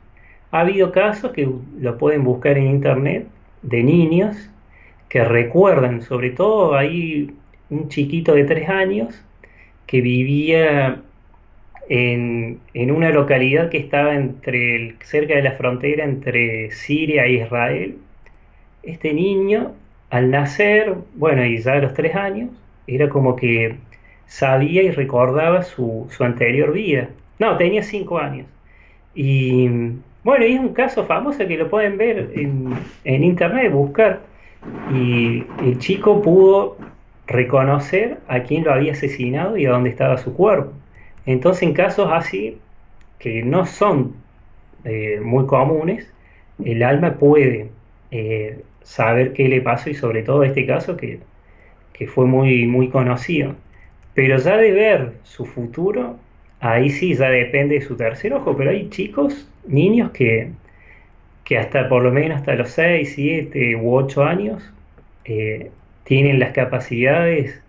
Ha habido casos que lo pueden buscar en internet de niños que recuerdan, sobre todo hay un chiquito de tres años que vivía en, una localidad que estaba entre cerca de la frontera entre Siria e Israel. Este niño, al nacer, bueno, y ya a los tres años, era como que sabía y recordaba su, anterior vida. No, tenía cinco años. Y bueno, es un caso famoso que lo pueden ver en internet, buscar. Y el chico pudo reconocer a quién lo había asesinado y a dónde estaba su cuerpo. Entonces, en casos así, que no son eh, muy comunes, el alma puede eh, saber qué le pasó y sobre todo este caso que, fue muy, muy conocido. Pero ya de ver su futuro, ahí sí ya depende de su tercer ojo, pero hay chicos, niños que, que hasta por lo menos hasta los 6, 7 u 8 años eh, tienen las capacidades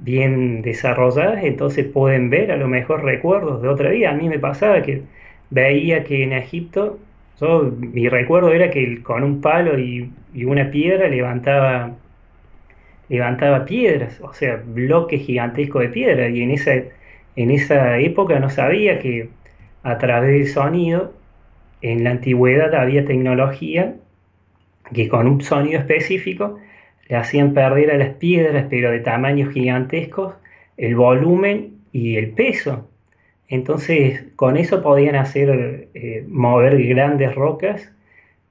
bien desarrolladas, entonces pueden ver a lo mejor recuerdos de otra vida. A mí me pasaba que veía que en Egipto, yo, mi recuerdo era que con un palo y, una piedra levantaba, levantaba piedras, o sea, bloques gigantescos de piedra, y en en esa época no sabía que a través del sonido, en la antigüedad había tecnología que con un sonido específico le hacían perder a las piedras, pero de tamaños gigantescos, el volumen y el peso. Entonces, con eso podían hacer eh, mover grandes rocas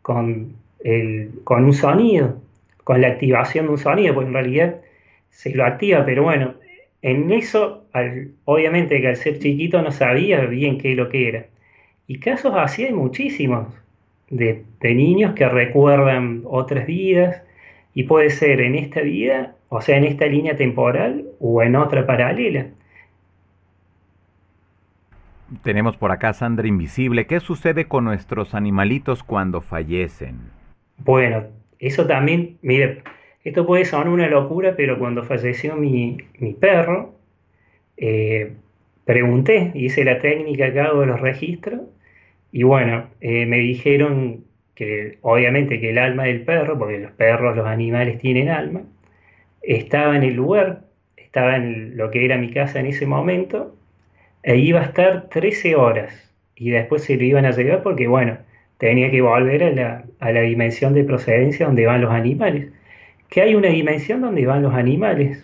con, un sonido, con la activación de un sonido, porque en realidad se lo activa, pero bueno, en eso, obviamente que al ser chiquito no sabía bien qué lo que era. Y casos así hay muchísimos, de, de niños que recuerdan otras vidas, y puede ser en esta vida, o sea, en esta línea temporal o en otra paralela. Tenemos por acá Sandra Invisible. ¿Qué sucede con nuestros animalitos cuando fallecen? Bueno, eso también, mire, esto puede sonar una locura, pero cuando falleció mi, perro, eh, pregunté, hice la técnica que hago de los registros, y bueno, eh, me dijeron que obviamente que el alma del perro, porque los perros, los animales tienen alma, estaba en el lugar, estaba en lo que era mi casa en ese momento, e iba a estar 13 horas y después se lo iban a llevar porque, bueno, tenía que volver a la, a la dimensión de procedencia donde van los animales. Que hay una dimensión donde van los animales.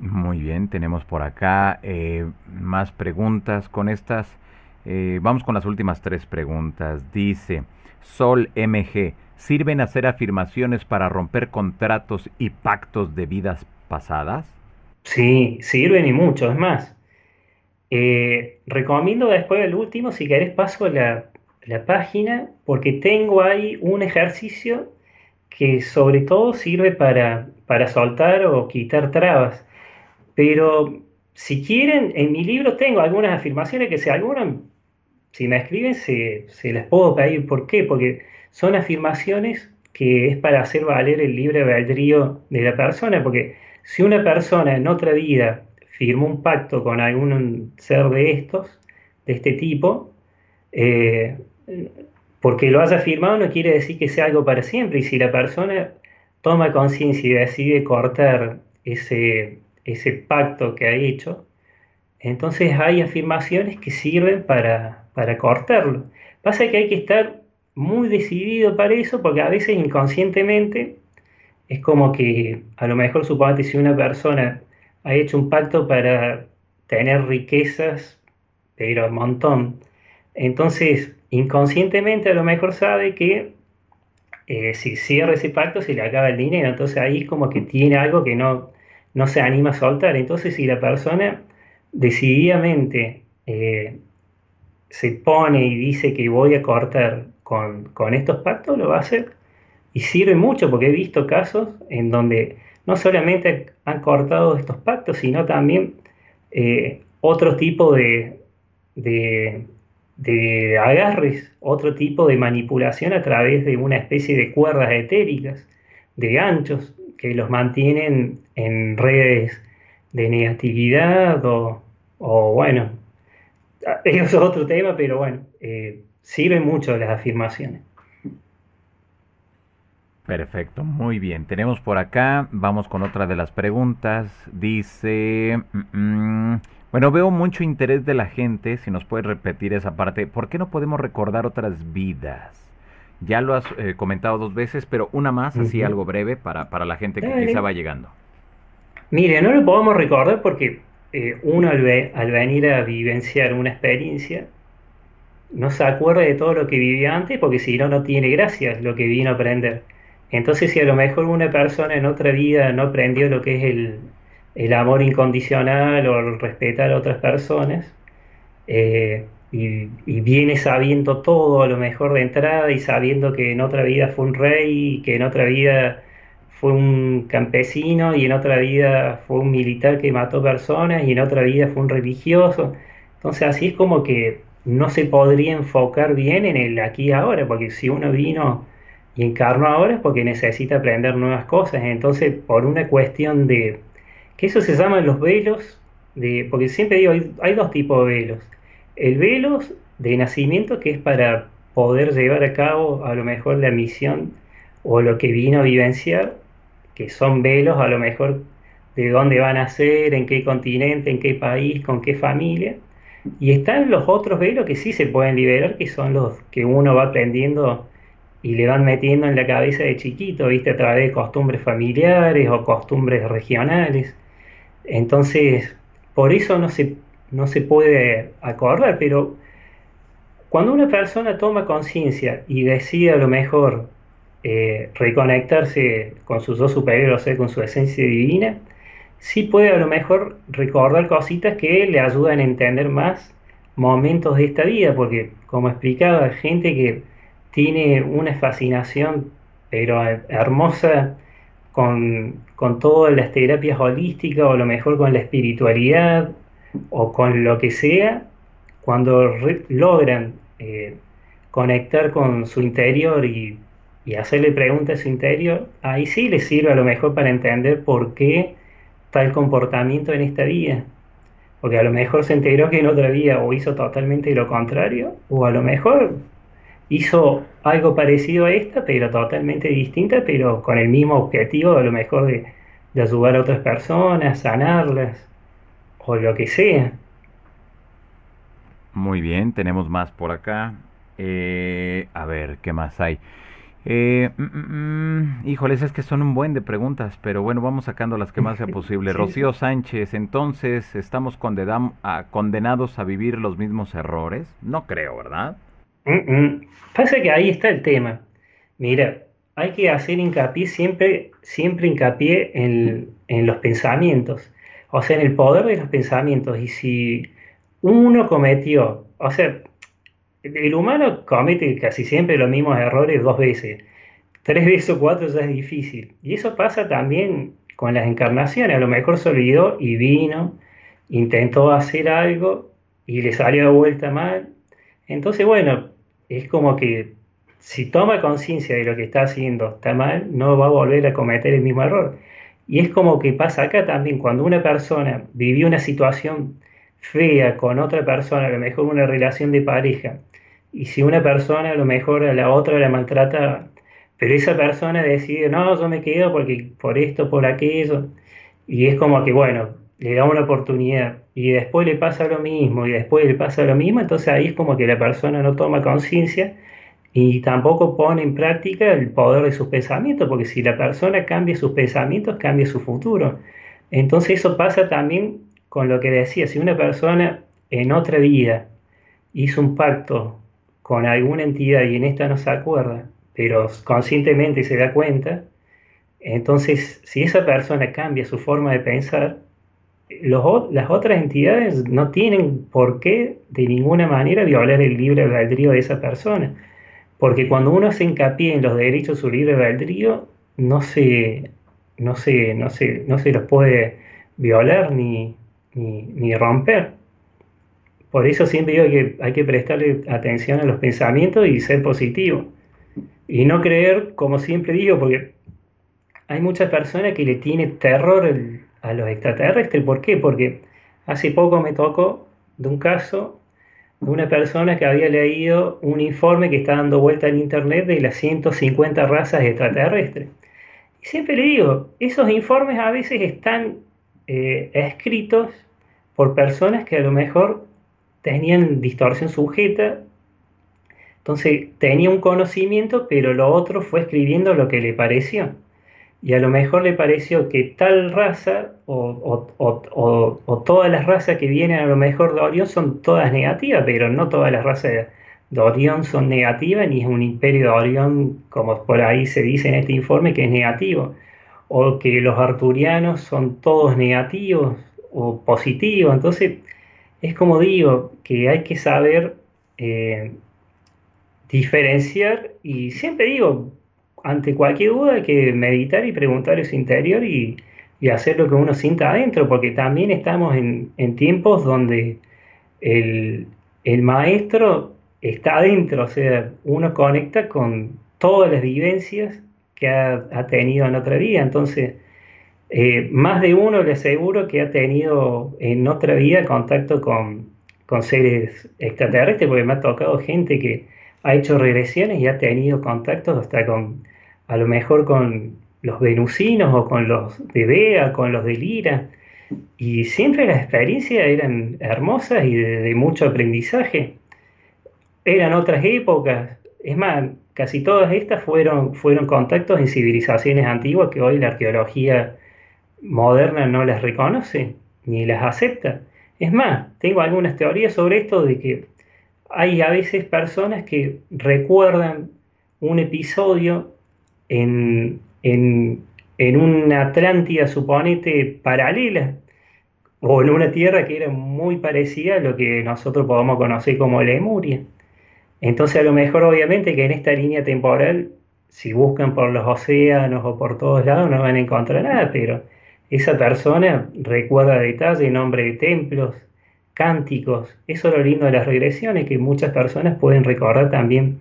Muy bien, tenemos por acá eh, más preguntas con estas. Eh, vamos con las últimas tres preguntas. Dice, Sol MG, ¿sirven hacer afirmaciones para romper contratos y pactos de vidas pasadas? Sí, sirven y mucho, es más. Eh, recomiendo después del último, si querés paso la, la página, porque tengo ahí un ejercicio que sobre todo sirve para, para soltar o quitar trabas. Pero si quieren, en mi libro tengo algunas afirmaciones que si alguna, si me escriben, se, se las puedo pedir. ¿Por qué? Porque son afirmaciones que es para hacer valer el libre albedrío de la persona, porque si una persona en otra vida firmó un pacto con algún ser de estos, de este tipo, eh, porque lo haya firmado no quiere decir que sea algo para siempre. Y si la persona toma conciencia y decide cortar ese, ese pacto que ha hecho, entonces hay afirmaciones que sirven para, para cortarlo. Pasa que hay que estar muy decidido para eso porque a veces inconscientemente es como que a lo mejor suponete si una persona ha hecho un pacto para tener riquezas, pero un montón. Entonces, inconscientemente a lo mejor sabe que eh, si cierra ese pacto se le acaba el dinero. Entonces ahí es como que tiene algo que no, no se anima a soltar. Entonces si la persona decididamente eh, se pone y dice que voy a cortar con, con estos pactos, lo va a hacer. Y sirve mucho porque he visto casos en donde no solamente han cortado estos pactos, sino también eh, otro tipo de, de, agarres, otro tipo de manipulación a través de una especie de cuerdas etéricas, de ganchos, que los mantienen en redes de negatividad o, bueno, eso es otro tema, pero bueno, eh, sirven mucho las afirmaciones. Perfecto, muy bien. Tenemos por acá, vamos con otra de las preguntas. Dice, mm, mm, bueno, veo mucho interés de la gente, si nos puedes repetir esa parte, ¿por qué no podemos recordar otras vidas? Ya lo has eh, comentado dos veces, pero una más, así algo breve para, para la gente que quizá va llegando. Mire, no lo podemos recordar porque eh, uno al, venir a vivenciar una experiencia, no se acuerda de todo lo que vivía antes porque si no, no tiene gracia lo que vino a aprender. Entonces, si a lo mejor una persona en otra vida no aprendió lo que es el, amor incondicional o el respetar a otras personas, eh, y, viene sabiendo todo a lo mejor de entrada y sabiendo que en otra vida fue un rey, que en otra vida fue un campesino y en otra vida fue un militar que mató personas y en otra vida fue un religioso. Entonces así es como que no se podría enfocar bien en el aquí y ahora, porque si uno vino y encarno ahora es porque necesita aprender nuevas cosas. Entonces, por una cuestión de, que eso se llama los velos, de, porque siempre digo, hay, dos tipos de velos. El velo de nacimiento, que es para poder llevar a cabo a lo mejor la misión o lo que vino a vivenciar, que son velos a lo mejor de dónde van a ser, en qué continente, en qué país, con qué familia. Y están los otros velos que sí se pueden liberar, que son los que uno va aprendiendo y le van metiendo en la cabeza de chiquito, ¿viste? A través de costumbres familiares o costumbres regionales. Entonces, por eso no se, no se puede acordar, pero cuando una persona toma conciencia y decide a lo mejor eh, reconectarse con sus dos superiores, o sea, con su esencia divina, sí puede a lo mejor recordar cositas que le ayudan a entender más momentos de esta vida, porque como explicaba, gente que tiene una fascinación, pero hermosa, con, todas las terapias holísticas, o a lo mejor con la espiritualidad, o con lo que sea, cuando logran eh, conectar con su interior y, y hacerle preguntas interior, ahí sí les sirve a lo mejor para entender por qué tal comportamiento en esta vida. Porque a lo mejor se enteró que en otra vida o hizo totalmente lo contrario, o a lo mejor hizo algo parecido a esta, pero totalmente distinta, pero con el mismo objetivo, a lo mejor de, ayudar a otras personas, sanarlas, o lo que sea. Muy bien, tenemos más por acá. Eh, a ver, ¿qué más hay? Eh, mm, mm, mm, híjoles, es que son un buen de preguntas, pero bueno, vamos sacando las que más sea posible. Rocío Sánchez, entonces, ¿estamos condenados a vivir los mismos errores? No creo, ¿verdad? Pasa que ahí está el tema. Mira, hay que hacer hincapié siempre, siempre hincapié en, en los pensamientos, o sea, en el poder de los pensamientos. Y si uno cometió, o sea, el humano comete casi siempre los mismos errores dos veces. Tres veces o cuatro ya es difícil. Y eso pasa también con las encarnaciones. A lo mejor se olvidó y vino, intentó hacer algo y le salió de vuelta mal. Entonces, bueno, es como que si toma conciencia de lo que está haciendo está mal, no va a volver a cometer el mismo error. Y es como que pasa acá también, cuando una persona vivió una situación fea con otra persona, a lo mejor una relación de pareja, y si una persona a lo mejor a la otra la maltrata, pero esa persona decide, no, yo me quedo porque por esto, por aquello, y es como que, bueno, le da una oportunidad y después le pasa lo mismo y después le pasa lo mismo, entonces ahí es como que la persona no toma conciencia y tampoco pone en práctica el poder de sus pensamientos, porque si la persona cambia sus pensamientos, cambia su futuro. Entonces eso pasa también con lo que decía, si una persona en otra vida hizo un pacto con alguna entidad y en esta no se acuerda, pero conscientemente se da cuenta, entonces si esa persona cambia su forma de pensar, las otras entidades no tienen por qué de ninguna manera violar el libre albedrío de esa persona. Porque cuando uno se hincapié en los derechos de su libre albedrío, no se, no se, no se, no se los puede violar ni, ni, ni romper. Por eso siempre digo que hay que prestarle atención a los pensamientos y ser positivo. Y no creer, como siempre digo, porque hay muchas personas que le tienen terror a los extraterrestres. ¿Por qué? Porque hace poco me tocó de un caso de una persona que había leído un informe que está dando vuelta en internet de las 150 razas extraterrestres. Y siempre le digo, esos informes a veces están eh, escritos por personas que a lo mejor tenían distorsión sujeta, entonces tenía un conocimiento, pero lo otro fue escribiendo lo que le pareció. Y a lo mejor le pareció que tal raza o, todas las razas que vienen a lo mejor de Orión son todas negativas, pero no todas las razas de Orión son negativas, ni es un imperio de Orión, como por ahí se dice en este informe, que es negativo. O que los arturianos son todos negativos o positivos. Entonces, es como digo, que hay que saber eh, diferenciar y siempre digo, ante cualquier duda hay que meditar y preguntar a su interior y, hacer lo que uno sienta adentro, porque también estamos en, tiempos donde el, maestro está adentro, o sea, uno conecta con todas las vivencias que ha, ha tenido en otra vida, entonces eh, más de uno le aseguro que ha tenido en otra vida contacto con, seres extraterrestres, porque me ha tocado gente que ha hecho regresiones y ha tenido contactos hasta con, a lo mejor con los venusinos o con los de Bea, con los de Lira. Y siempre las experiencias eran hermosas y de, mucho aprendizaje. Eran otras épocas, Es más, casi todas estas fueron, fueron contactos en civilizaciones antiguas que hoy la arqueología moderna no las reconoce ni las acepta. Es más, tengo algunas teorías sobre esto de que hay a veces personas que recuerdan un episodio en, en, en una Atlántida, suponete, paralela, o en una tierra que era muy parecida a lo que nosotros podemos conocer como Lemuria. Entonces a lo mejor obviamente que en esta línea temporal, si buscan por los océanos o por todos lados, no van a encontrar nada, pero esa persona recuerda detalle, nombre de templos, cánticos. Eso es lo lindo de las regresiones, que muchas personas pueden recordar también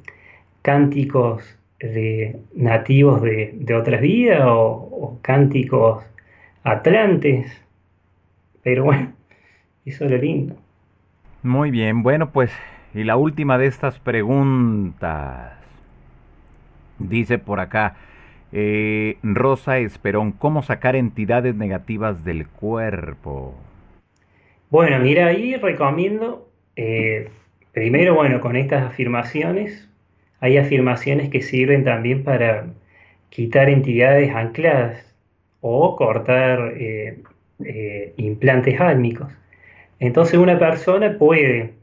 cánticos de nativos de, otras vidas o, cánticos atlantes. Pero bueno, eso es lo lindo. Muy bien, bueno pues, y la última de estas preguntas. Dice por acá, eh, Rosa Esperón, ¿cómo sacar entidades negativas del cuerpo? Bueno, mira, ahí recomiendo, eh, primero, bueno, con estas afirmaciones, hay afirmaciones que sirven también para quitar entidades ancladas o cortar eh, implantes álmicos. Entonces una persona puede,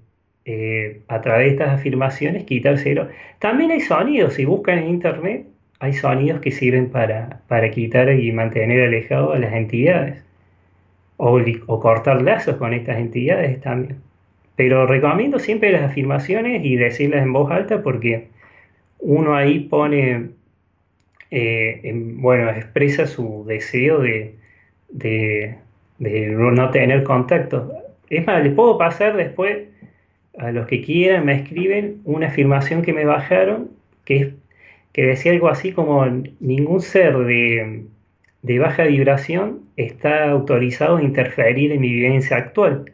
a través de estas afirmaciones, quitárselo. También hay sonidos, si buscan en internet, hay sonidos que sirven para, quitar y mantener alejado a las entidades. O, cortar lazos con estas entidades también. Pero recomiendo siempre las afirmaciones y decirlas en voz alta porque uno ahí pone, eh, bueno, expresa su deseo de, no tener contacto. Es más, les puedo pasar después a los que quieran, me escriben una afirmación que me bajaron, que, que decía algo así como ningún ser de, baja vibración está autorizado a interferir en mi vivencia actual.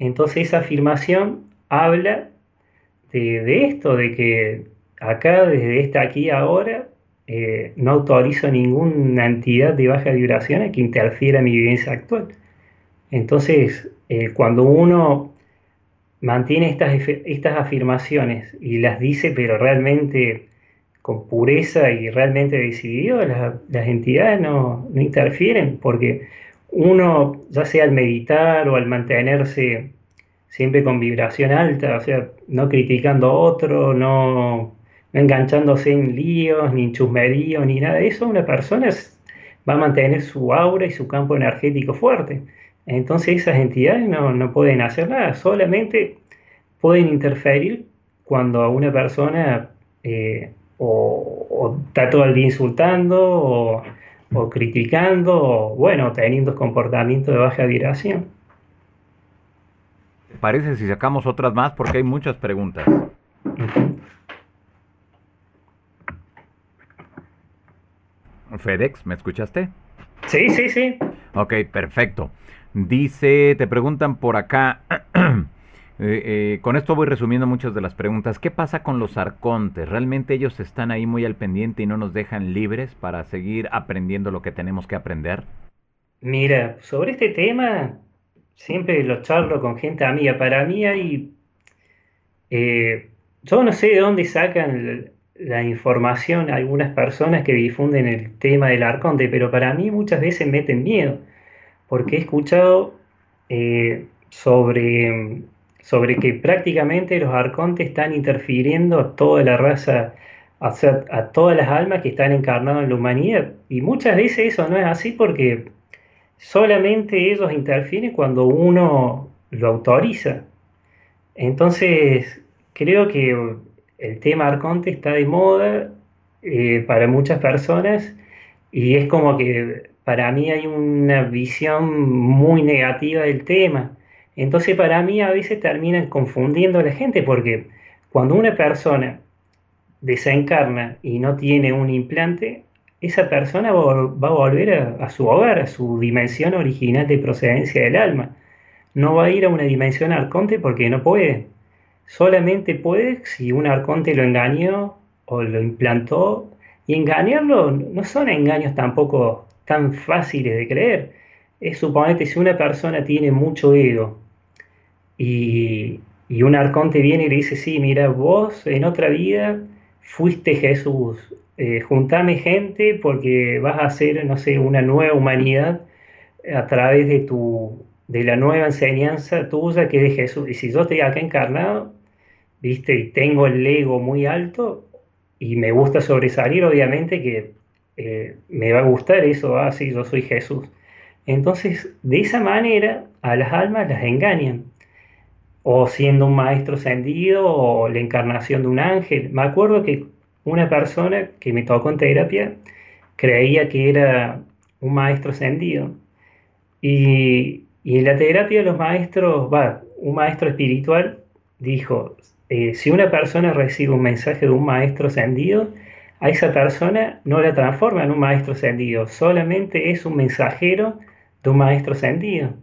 Entonces esa afirmación habla de esto, de que acá, desde esta aquí ahora, eh, no autorizo ninguna entidad de baja vibración a que interfiera en mi vivencia actual. Entonces, eh, cuando uno mantiene estas, estas afirmaciones y las dice, pero realmente con pureza y realmente decidido, las, entidades no, no, interfieren, porque uno, ya sea al meditar o al mantenerse siempre con vibración alta, o sea, no criticando a otro, no enganchándose en líos, ni en chusmeríos, ni nada de eso, una persona va a mantener su aura y su campo energético fuerte. Entonces esas entidades no, pueden hacer nada, solamente pueden interferir cuando una persona eh, o, está todo el día insultando o, criticando o bueno, teniendo comportamiento de baja vibración. Parece si sacamos otras más porque hay muchas preguntas. FedEx, ¿me escuchaste? Sí, sí, sí. Ok, perfecto. Dice, te preguntan por acá, eh, eh, con esto voy resumiendo muchas de las preguntas. ¿Qué pasa con los arcontes? ¿Realmente ellos están ahí muy al pendiente y no nos dejan libres para seguir aprendiendo lo que tenemos que aprender? Mira, sobre este tema siempre lo charlo con gente amiga. Para mí hay... Eh, yo no sé de dónde sacan la información algunas personas que difunden el tema del arconte, pero para mí muchas veces meten miedo, porque he escuchado sobre, sobre que prácticamente los arcontes están interfiriendo a toda la raza, a, todas las almas que están encarnadas en la humanidad, y muchas veces eso no es así porque solamente ellos interfieren cuando uno lo autoriza. Entonces, creo que el tema Arconte está de moda eh, para muchas personas y es como que para mí hay una visión muy negativa del tema. Entonces para mí a veces terminan confundiendo a la gente porque cuando una persona desencarna y no tiene un implante, esa persona va, a volver a, su hogar, a su dimensión original de procedencia del alma. No va a ir a una dimensión arconte porque no puede solamente puede si un arconte lo engañó o lo implantó. Y engañarlo no son engaños tampoco tan fáciles de creer. Es suponete si una persona tiene mucho ego y, un arconte viene y le dice, sí, mira, vos en otra vida fuiste Jesús, eh, juntame gente porque vas a hacer, no sé, una nueva humanidad a través de tu, de la nueva enseñanza tuya que es de Jesús. Y si yo estoy acá encarnado, viste, y tengo el ego muy alto y me gusta sobresalir, obviamente que eh, me va a gustar eso, ah, yo soy Jesús. Entonces, de esa manera, a las almas las engañan. O siendo un maestro ascendido o la encarnación de un ángel. Me acuerdo que una persona que me tocó en terapia creía que era un maestro ascendido. Y, en la terapia los maestros, va, un maestro espiritual dijo, eh, si una persona recibe un mensaje de un maestro ascendido, a esa persona no la transforma en un maestro ascendido, solamente es un mensajero de un maestro ascendido.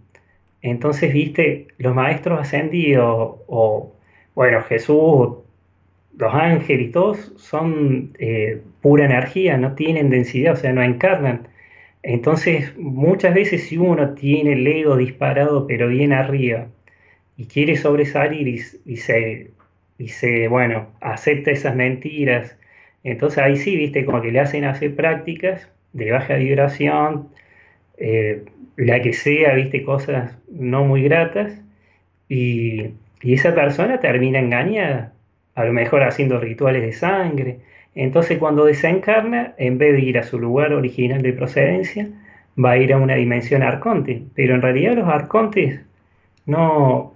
Entonces, viste, los maestros ascendidos o, bueno, Jesús, los ángeles y todos son eh, pura energía, no tienen densidad, o sea, no encarnan. Entonces, muchas veces si uno tiene el ego disparado pero bien arriba y quiere sobresalir y, se, y se, bueno, acepta esas mentiras, entonces ahí sí, viste, como que le hacen hacer prácticas de baja vibración, eh, la que sea, viste, cosas no muy gratas, y, esa persona termina engañada, a lo mejor haciendo rituales de sangre. Entonces cuando desencarna, en vez de ir a su lugar original de procedencia, va a ir a una dimensión arconte. Pero en realidad los arcontes no,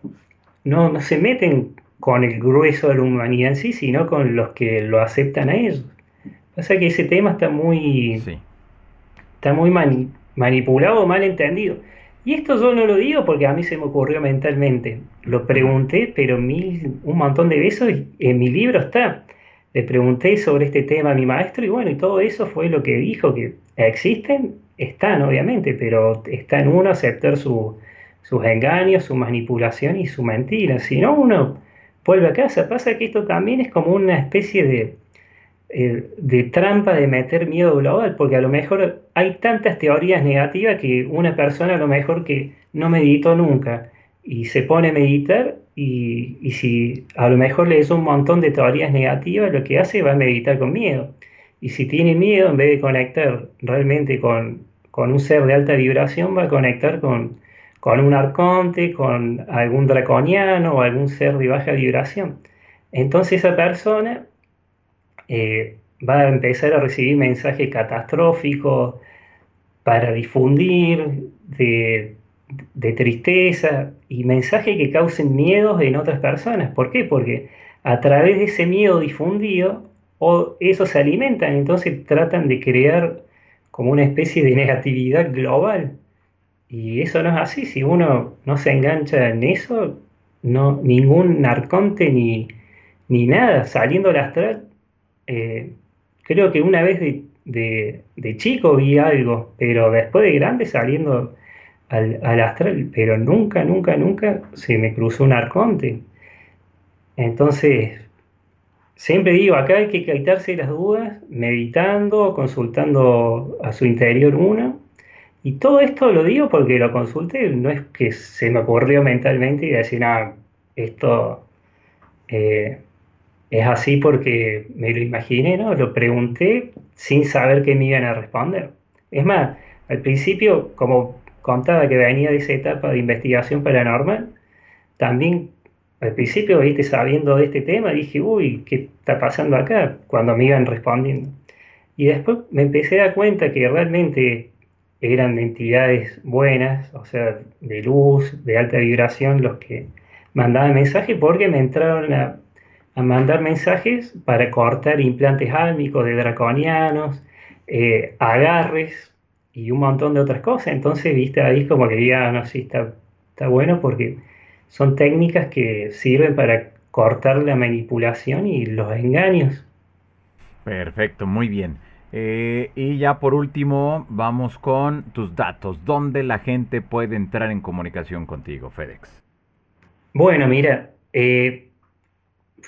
no, no se meten con el grueso de la humanidad en sí, sino con los que lo aceptan a ellos. Pasa que ese tema está muy, está muy manipulado o mal entendido. Y esto yo no lo digo porque a mí se me ocurrió mentalmente. Lo pregunté, pero mil, un montón de veces en mi libro está. Le pregunté sobre este tema a mi maestro y bueno, y todo eso fue lo que dijo, que existen, están obviamente, pero está en uno aceptar sus engaños, su manipulación y su mentira. Si no, uno vuelve a casa. Pasa que esto también es como una especie de, eh, de trampa de meter miedo global, porque a lo mejor hay tantas teorías negativas que una persona a lo mejor que no meditó nunca y se pone a meditar y, y si a lo mejor le es un montón de teorías negativas, lo que hace va a meditar con miedo. Y si tiene miedo, en vez de conectar realmente con, con un ser de alta vibración, va a conectar con, con un arconte, con algún draconiano o algún ser de baja vibración. Entonces esa persona eh, va a empezar a recibir mensajes catastróficos para difundir de, tristeza y mensajes que causen miedos en otras personas. ¿Por qué? Porque a través de ese miedo difundido, o eso se alimentan, entonces tratan de crear como una especie de negatividad global y eso no es así, si uno no se engancha en eso, no, ningún narconte ni, ni nada, saliendo al astral, eh, creo que una vez de, chico vi algo, pero después de grande saliendo al, al, astral, pero nunca, nunca, nunca se me cruzó un arconte. Entonces, siempre digo, acá hay que quitarse las dudas, meditando, consultando a su interior uno y todo esto lo digo porque lo consulté, no es que se me ocurrió mentalmente y decir, ah, esto eh, es así porque me lo imaginé, ¿no? Lo pregunté sin saber qué me iban a responder. Es más, al principio, como contaba que venía de esa etapa de investigación paranormal, también al principio, viste, sabiendo de este tema, dije, uy, ¿qué está pasando acá? Cuando me iban respondiendo. Y después me empecé a dar cuenta que realmente eran entidades buenas, o sea, de luz, de alta vibración, los que mandaban mensajes, porque me entraron a, mandar mensajes para cortar implantes álmicos de draconianos, eh, agarres y un montón de otras cosas. Entonces, viste, ahí como que ya, no sé, está, está bueno porque son técnicas que sirven para cortar la manipulación y los engaños. Perfecto, muy bien. Eh, y ya por último, vamos con tus datos. ¿Dónde la gente puede entrar en comunicación contigo, FedEx? Bueno, mira, eh,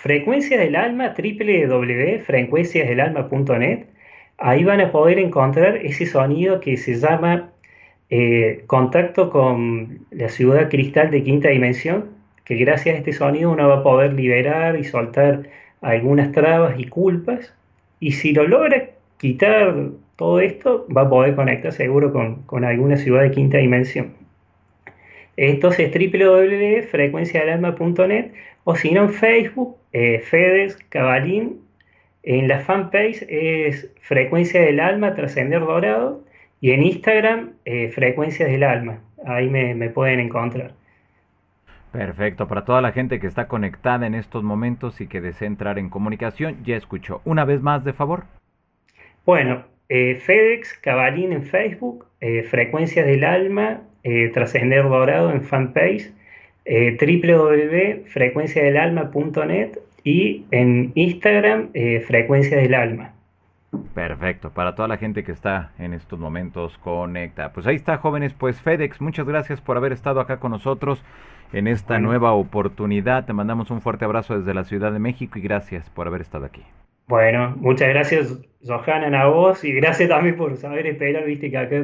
Frecuencia del Alma, www.frecuenciasdelalma.net. Ahí van a poder encontrar ese sonido que se llama eh, Contacto con la ciudad cristal de quinta dimensión, que gracias a este sonido uno va a poder liberar y soltar algunas trabas y culpas. Y si lo logra quitar todo esto, va a poder conectar seguro con, alguna ciudad de quinta dimensión. Entonces www.frecuenciadelalma.net o si no en Facebook, eh, Fedes Cabalín, en la fanpage es Frecuencia del Alma, Trascender Dorado, y en Instagram, eh, Frecuencias del Alma. Ahí me, me pueden encontrar. Perfecto, para toda la gente que está conectada en estos momentos y que desea entrar en comunicación, ya escuchó. Una vez más, de favor. Bueno, eh, FedEx, Cabalín en Facebook, eh, Frecuencias del Alma, eh, Trascender Dorado en fanpage, www.frecuenciadelalma.net y en Instagram, Frecuencias del Alma. Perfecto, para toda la gente que está en estos momentos conecta. Pues ahí está, jóvenes, pues FedEx, muchas gracias por haber estado acá con nosotros en esta nueva oportunidad. Te mandamos un fuerte abrazo desde la Ciudad de México y gracias por haber estado aquí. Bueno, muchas gracias, Johanan, a vos y gracias también por saber esperar, viste que acá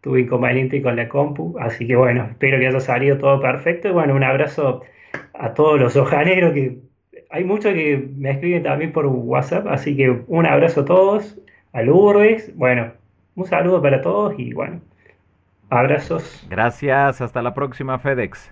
tuve inconveniente con la compu, así que bueno, espero que haya salido todo perfecto y bueno, un abrazo a todos los hojaneros que hay muchos que me escriben también por WhatsApp, así que un abrazo a todos, a Lourdes, bueno, un saludo para todos y bueno, abrazos. Gracias, hasta la próxima FedEx.